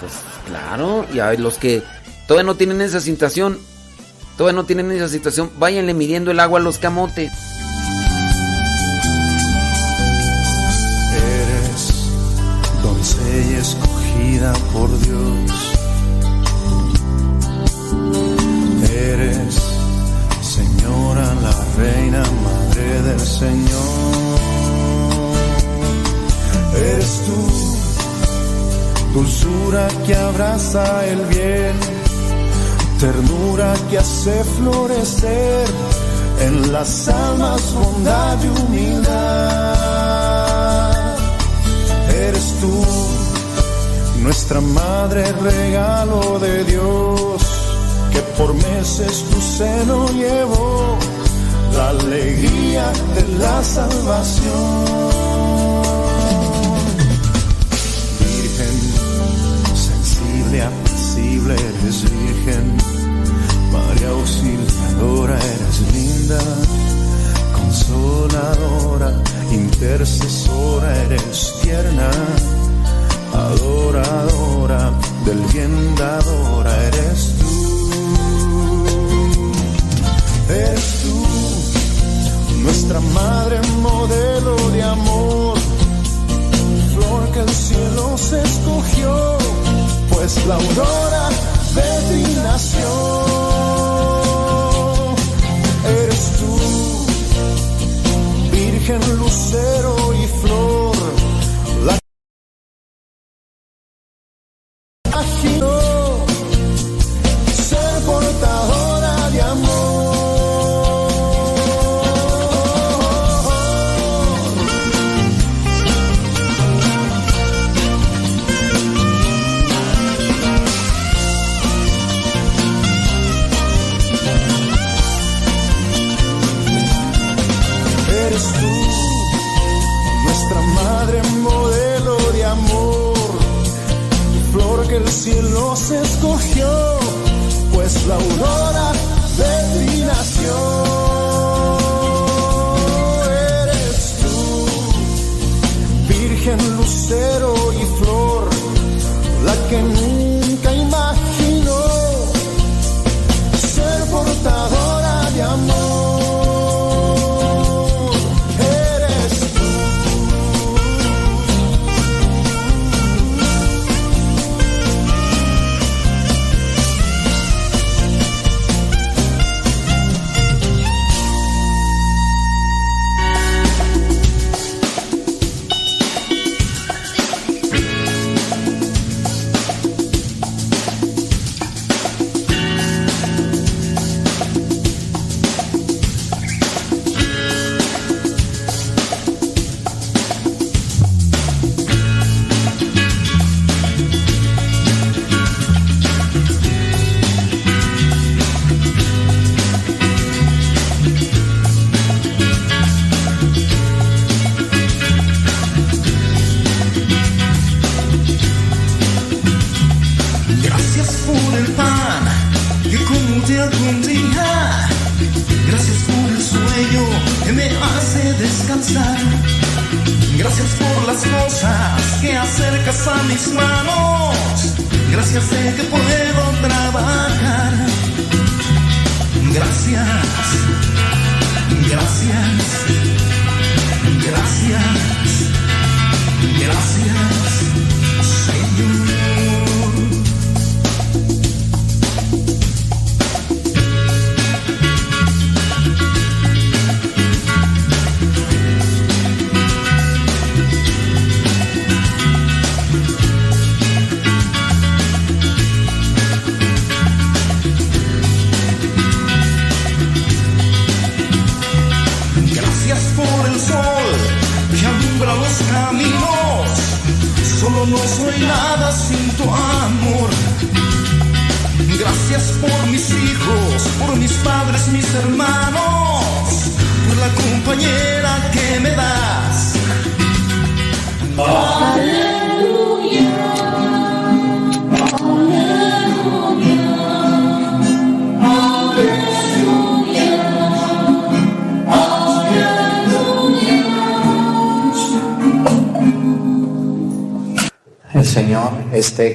Pues claro, y a los que todavía no tienen esa situación, todavía no tienen esa situación, váyanle midiendo el agua a los camotes. Eres doncella escogida por Dios. Señor. Eres tú, dulzura que abraza el bien, ternura que hace florecer en las almas bondad y humildad. Eres tú, nuestra madre, regalo de Dios, que por meses tu seno llevó la alegría de la salvación. Virgen, sensible, apacible, eres virgen. María auxiliadora, eres linda. Consoladora, intercesora, eres tierna. Adoradora, del bien dadora, eres tú. Eres tú, nuestra madre modelo de amor, flor que el cielo se escogió, pues la aurora de ti nació.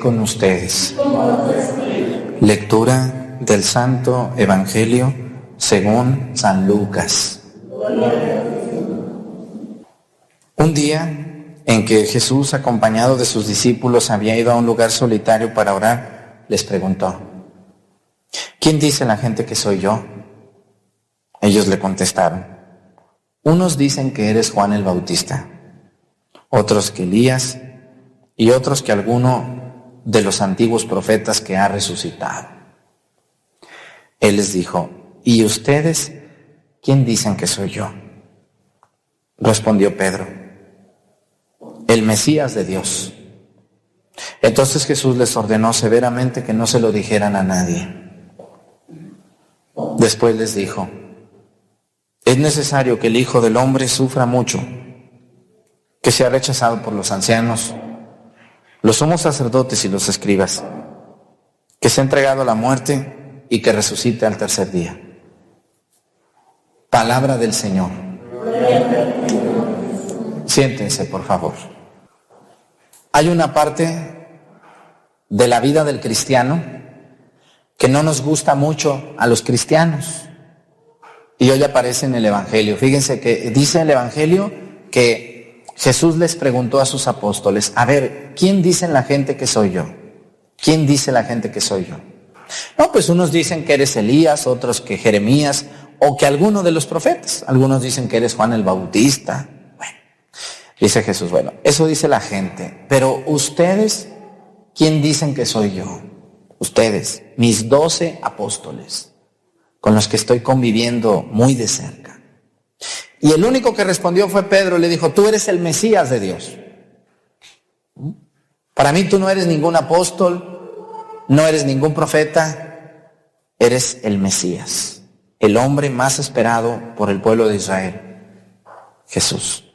Con ustedes. Lectura del Santo Evangelio según San Lucas. Un día en que Jesús, acompañado de sus discípulos, había ido a un lugar solitario para orar, les preguntó, ¿quién dice la gente que soy yo? Ellos le contestaron, unos dicen que eres Juan el Bautista, otros que Elías y otros que alguno de los antiguos profetas que ha resucitado. Él les dijo, ¿y ustedes quién dicen que soy yo? Respondió Pedro, el Mesías de Dios. Entonces Jesús les ordenó severamente que no se lo dijeran a nadie. Después les dijo, es necesario que el Hijo del Hombre sufra mucho, que sea rechazado por los ancianos, los sumos sacerdotes y los escribas, que sea entregado a la muerte y que resucite al tercer día. Palabra del Señor. Siéntense, por favor. Hay una parte de la vida del cristiano que no nos gusta mucho a los cristianos. Y hoy aparece en el Evangelio. Fíjense que dice el Evangelio que Jesús les preguntó a sus apóstoles, a ver, ¿quién dicen la gente que soy yo? ¿Quién dice la gente que soy yo? No, pues unos dicen que eres Elías, otros que Jeremías, o que alguno de los profetas. Algunos dicen que eres Juan el Bautista. Bueno, dice Jesús, bueno, eso dice la gente, pero ustedes, ¿quién dicen que soy yo? Ustedes, mis doce apóstoles con los que estoy conviviendo muy de cerca. Y el único que respondió fue Pedro, le dijo, tú eres el Mesías de Dios. Para mí tú no eres ningún apóstol, no eres ningún profeta, eres el Mesías, el hombre más esperado por el pueblo de Israel, Jesús.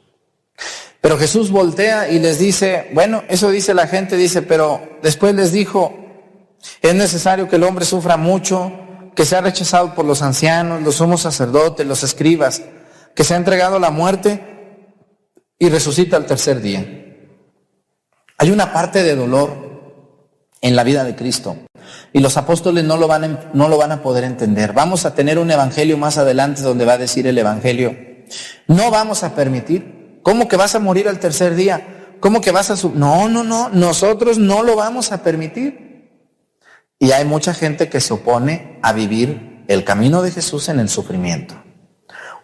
Pero Jesús voltea y les dice, bueno, eso dice la gente, dice, pero después les dijo, es necesario que el hombre sufra mucho, que sea rechazado por los ancianos, los sumos sacerdotes, los escribas, que se ha entregado a la muerte y resucita al tercer día. Hay una parte de dolor en la vida de Cristo y los apóstoles no lo van a, no lo van a poder entender. Vamos a tener un evangelio más adelante donde va a decir el evangelio, no vamos a permitir, ¿cómo que vas a morir al tercer día? ¿Cómo que vas a su No, no, no, nosotros no lo vamos a permitir. Y hay mucha gente que se opone a vivir el camino de Jesús en el sufrimiento.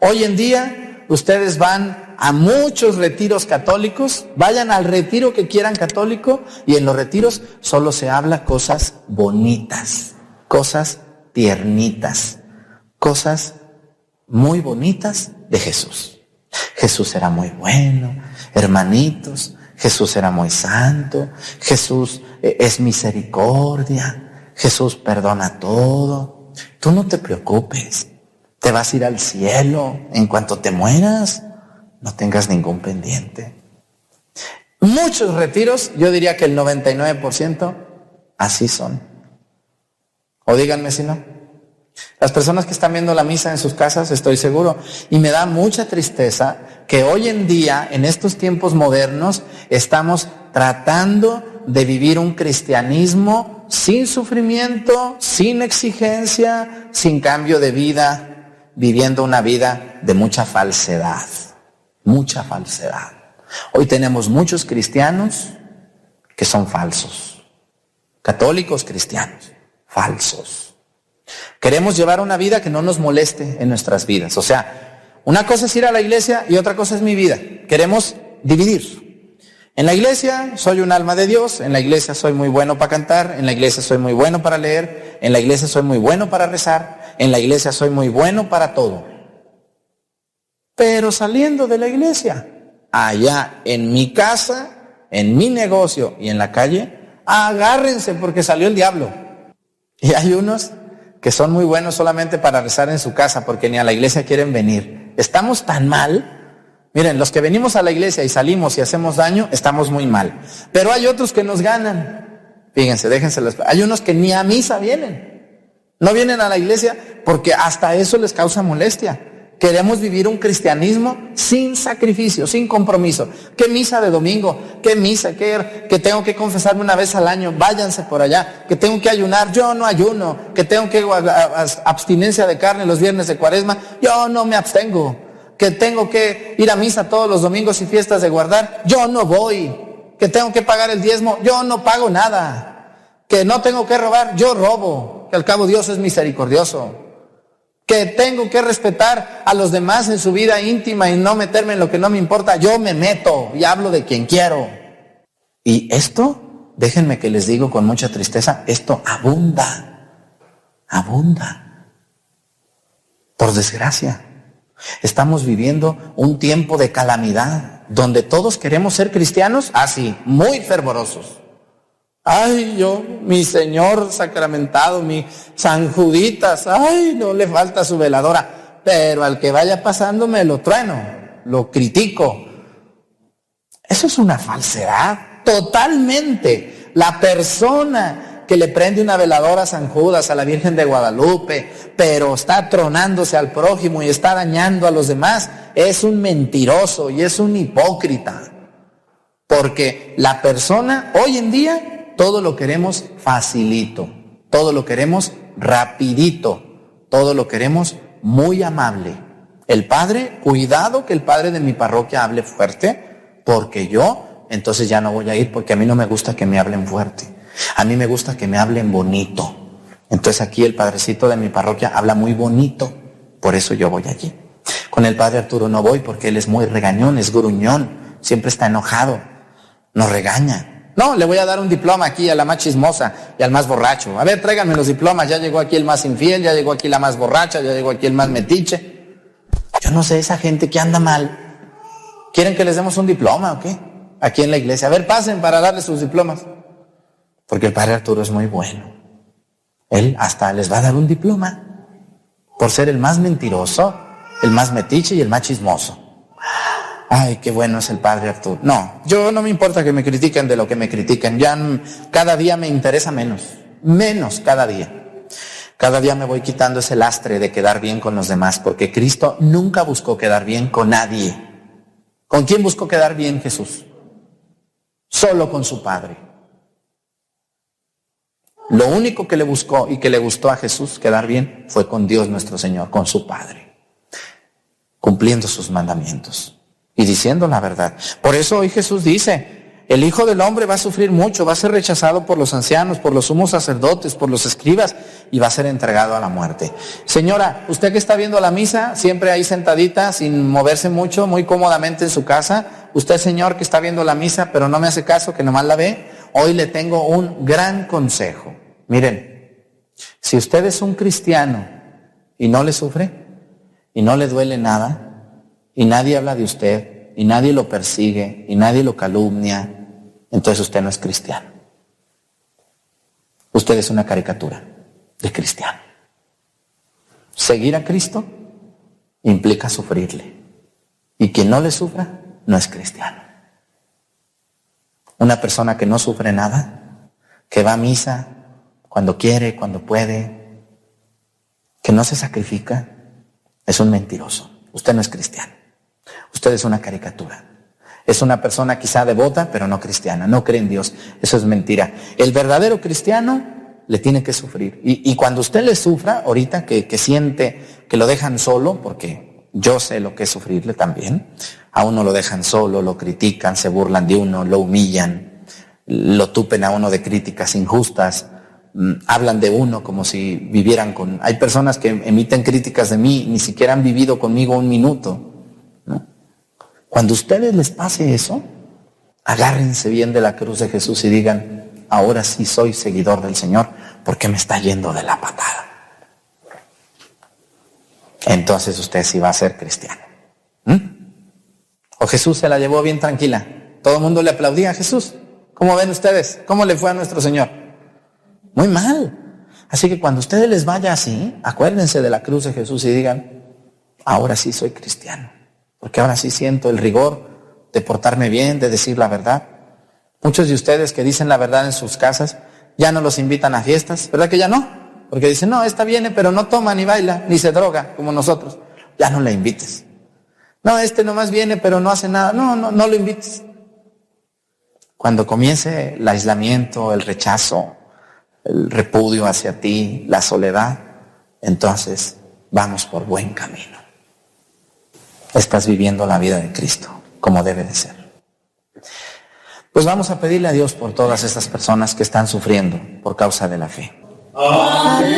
Hoy en día ustedes van a muchos retiros católicos, vayan al retiro que quieran católico y en los retiros solo se habla cosas bonitas, cosas tiernitas, cosas muy bonitas de Jesús. Jesús era muy bueno, hermanitos, Jesús era muy santo, Jesús eh, es misericordia, Jesús perdona todo. Tú no te preocupes. Te vas a ir al cielo en cuanto te mueras. No tengas ningún pendiente. Muchos retiros, yo diría que el 99% así son. O díganme si no. Las personas que están viendo la misa en sus casas, estoy seguro, y me da mucha tristeza que hoy en día, en estos tiempos modernos, estamos tratando de vivir un cristianismo sin sufrimiento, sin exigencia, sin cambio de vida, viviendo una vida de mucha falsedad, mucha falsedad. Hoy tenemos muchos cristianos que son falsos, católicos cristianos, falsos. Queremos llevar una vida que no nos moleste en nuestras vidas. O sea, una cosa es ir a la iglesia y otra cosa es mi vida. Queremos dividir. En la iglesia soy un alma de Dios, en la iglesia soy muy bueno para cantar, en la iglesia soy muy bueno para leer, en la iglesia soy muy bueno para rezar, en la iglesia soy muy bueno para todo. Pero saliendo de la iglesia, allá en mi casa, en mi negocio y en la calle, agárrense porque salió el diablo. Y hay unos que son muy buenos solamente para rezar en su casa porque ni a la iglesia quieren venir. Estamos tan mal Miren, los que venimos a la iglesia y salimos y hacemos daño, estamos muy mal. Pero hay otros que nos ganan. Fíjense, déjense las... Hay unos que ni a misa vienen. No vienen a la iglesia porque hasta eso les causa molestia. Queremos vivir un cristianismo sin sacrificio, sin compromiso. ¿Qué misa de domingo? ¿Qué misa? ¿Qué, que tengo que confesarme una vez al año? Váyanse por allá. Que tengo que ayunar. Yo no ayuno. Que tengo que abstinencia de carne los viernes de cuaresma. Yo no me abstengo que tengo que ir a misa todos los domingos y fiestas de guardar, yo no voy. Que tengo que pagar el diezmo, yo no pago nada. Que no tengo que robar, yo robo. Que al cabo Dios es misericordioso. Que tengo que respetar a los demás en su vida íntima y no meterme en lo que no me importa, yo me meto y hablo de quien quiero. Y esto, déjenme que les digo con mucha tristeza, esto abunda, abunda. Por desgracia. Estamos viviendo un tiempo de calamidad, donde todos queremos ser cristianos, así, muy fervorosos. Ay, yo, mi Señor sacramentado, mi San Juditas, ay, no le falta su veladora, pero al que vaya pasando me lo trueno, lo critico. Eso es una falsedad, totalmente. La persona que le prende una veladora a San Judas, a la Virgen de Guadalupe, pero está tronándose al prójimo y está dañando a los demás, es un mentiroso y es un hipócrita. Porque la persona, hoy en día, todo lo queremos facilito, todo lo queremos rapidito, todo lo queremos muy amable. El padre, cuidado que el padre de mi parroquia hable fuerte, porque yo entonces ya no voy a ir porque a mí no me gusta que me hablen fuerte. A mí me gusta que me hablen bonito. Entonces aquí el padrecito de mi parroquia habla muy bonito, por eso yo voy allí. Con el padre Arturo no voy porque él es muy regañón, es gruñón, siempre está enojado, nos regaña. No, le voy a dar un diploma aquí a la más chismosa y al más borracho. A ver, tráiganme los diplomas, ya llegó aquí el más infiel, ya llegó aquí la más borracha, ya llegó aquí el más metiche. Yo no sé, esa gente que anda mal, ¿quieren que les demos un diploma o qué? Aquí en la iglesia. A ver, pasen para darles sus diplomas. Porque el padre Arturo es muy bueno. Él hasta les va a dar un diploma por ser el más mentiroso, el más metiche y el más chismoso. Ay, qué bueno es el padre Arturo. No, yo no me importa que me critiquen de lo que me critiquen. Ya cada día me interesa menos. Menos cada día. Cada día me voy quitando ese lastre de quedar bien con los demás, porque Cristo nunca buscó quedar bien con nadie. ¿Con quién buscó quedar bien Jesús? Solo con su Padre. Lo único que le buscó y que le gustó a Jesús quedar bien fue con Dios nuestro Señor, con su Padre, cumpliendo sus mandamientos y diciendo la verdad. Por eso hoy Jesús dice, el Hijo del Hombre va a sufrir mucho, va a ser rechazado por los ancianos, por los sumos sacerdotes, por los escribas y va a ser entregado a la muerte. Señora, usted que está viendo la misa, siempre ahí sentadita, sin moverse mucho, muy cómodamente en su casa, usted señor que está viendo la misa, pero no me hace caso, que nomás la ve, hoy le tengo un gran consejo. Miren, si usted es un cristiano y no le sufre y no le duele nada y nadie habla de usted y nadie lo persigue y nadie lo calumnia, entonces usted no es cristiano. Usted es una caricatura de cristiano. Seguir a Cristo implica sufrirle. Y quien no le sufra no es cristiano. Una persona que no sufre nada, que va a misa cuando quiere, cuando puede, que no se sacrifica, es un mentiroso. Usted no es cristiano. Usted es una caricatura. Es una persona quizá devota, pero no cristiana. No cree en Dios. Eso es mentira. El verdadero cristiano le tiene que sufrir. Y, cuando usted le sufra, ahorita que, que siente que lo dejan solo, porque yo sé lo que es sufrirle también, a uno lo dejan solo, lo critican, se burlan de uno, lo humillan, lo tupen a uno de críticas injustas, mm, hablan de uno como si vivieran con... Hay personas que emiten críticas de mí, ni siquiera han vivido conmigo un minuto. Cuando a ustedes les pase eso, agárrense bien de la cruz de Jesús y digan, ahora sí soy seguidor del Señor porque me está yendo de la patada. Entonces usted sí va a ser cristiano. ¿Mm? O Jesús se la llevó bien tranquila. Todo el mundo le aplaudía a Jesús. ¿Cómo ven ustedes? ¿Cómo le fue a nuestro Señor? Muy mal. Así que cuando ustedes les vaya así, acuérdense de la cruz de Jesús y digan, ahora sí soy cristiano porque ahora sí siento el rigor de portarme bien, de decir la verdad. Muchos de ustedes que dicen la verdad en sus casas ya no los invitan a fiestas, ¿verdad que ya no? Porque dicen, no, esta viene, pero no toma ni baila, ni se droga como nosotros. Ya no la invites. No, este nomás viene, pero no hace nada. No, no, no lo invites. Cuando comience el aislamiento, el rechazo, el repudio hacia ti, la soledad, entonces vamos por buen camino estás viviendo la vida de Cristo como debe de ser. Pues vamos a pedirle a Dios por todas estas personas que están sufriendo por causa de la fe. Aleluya.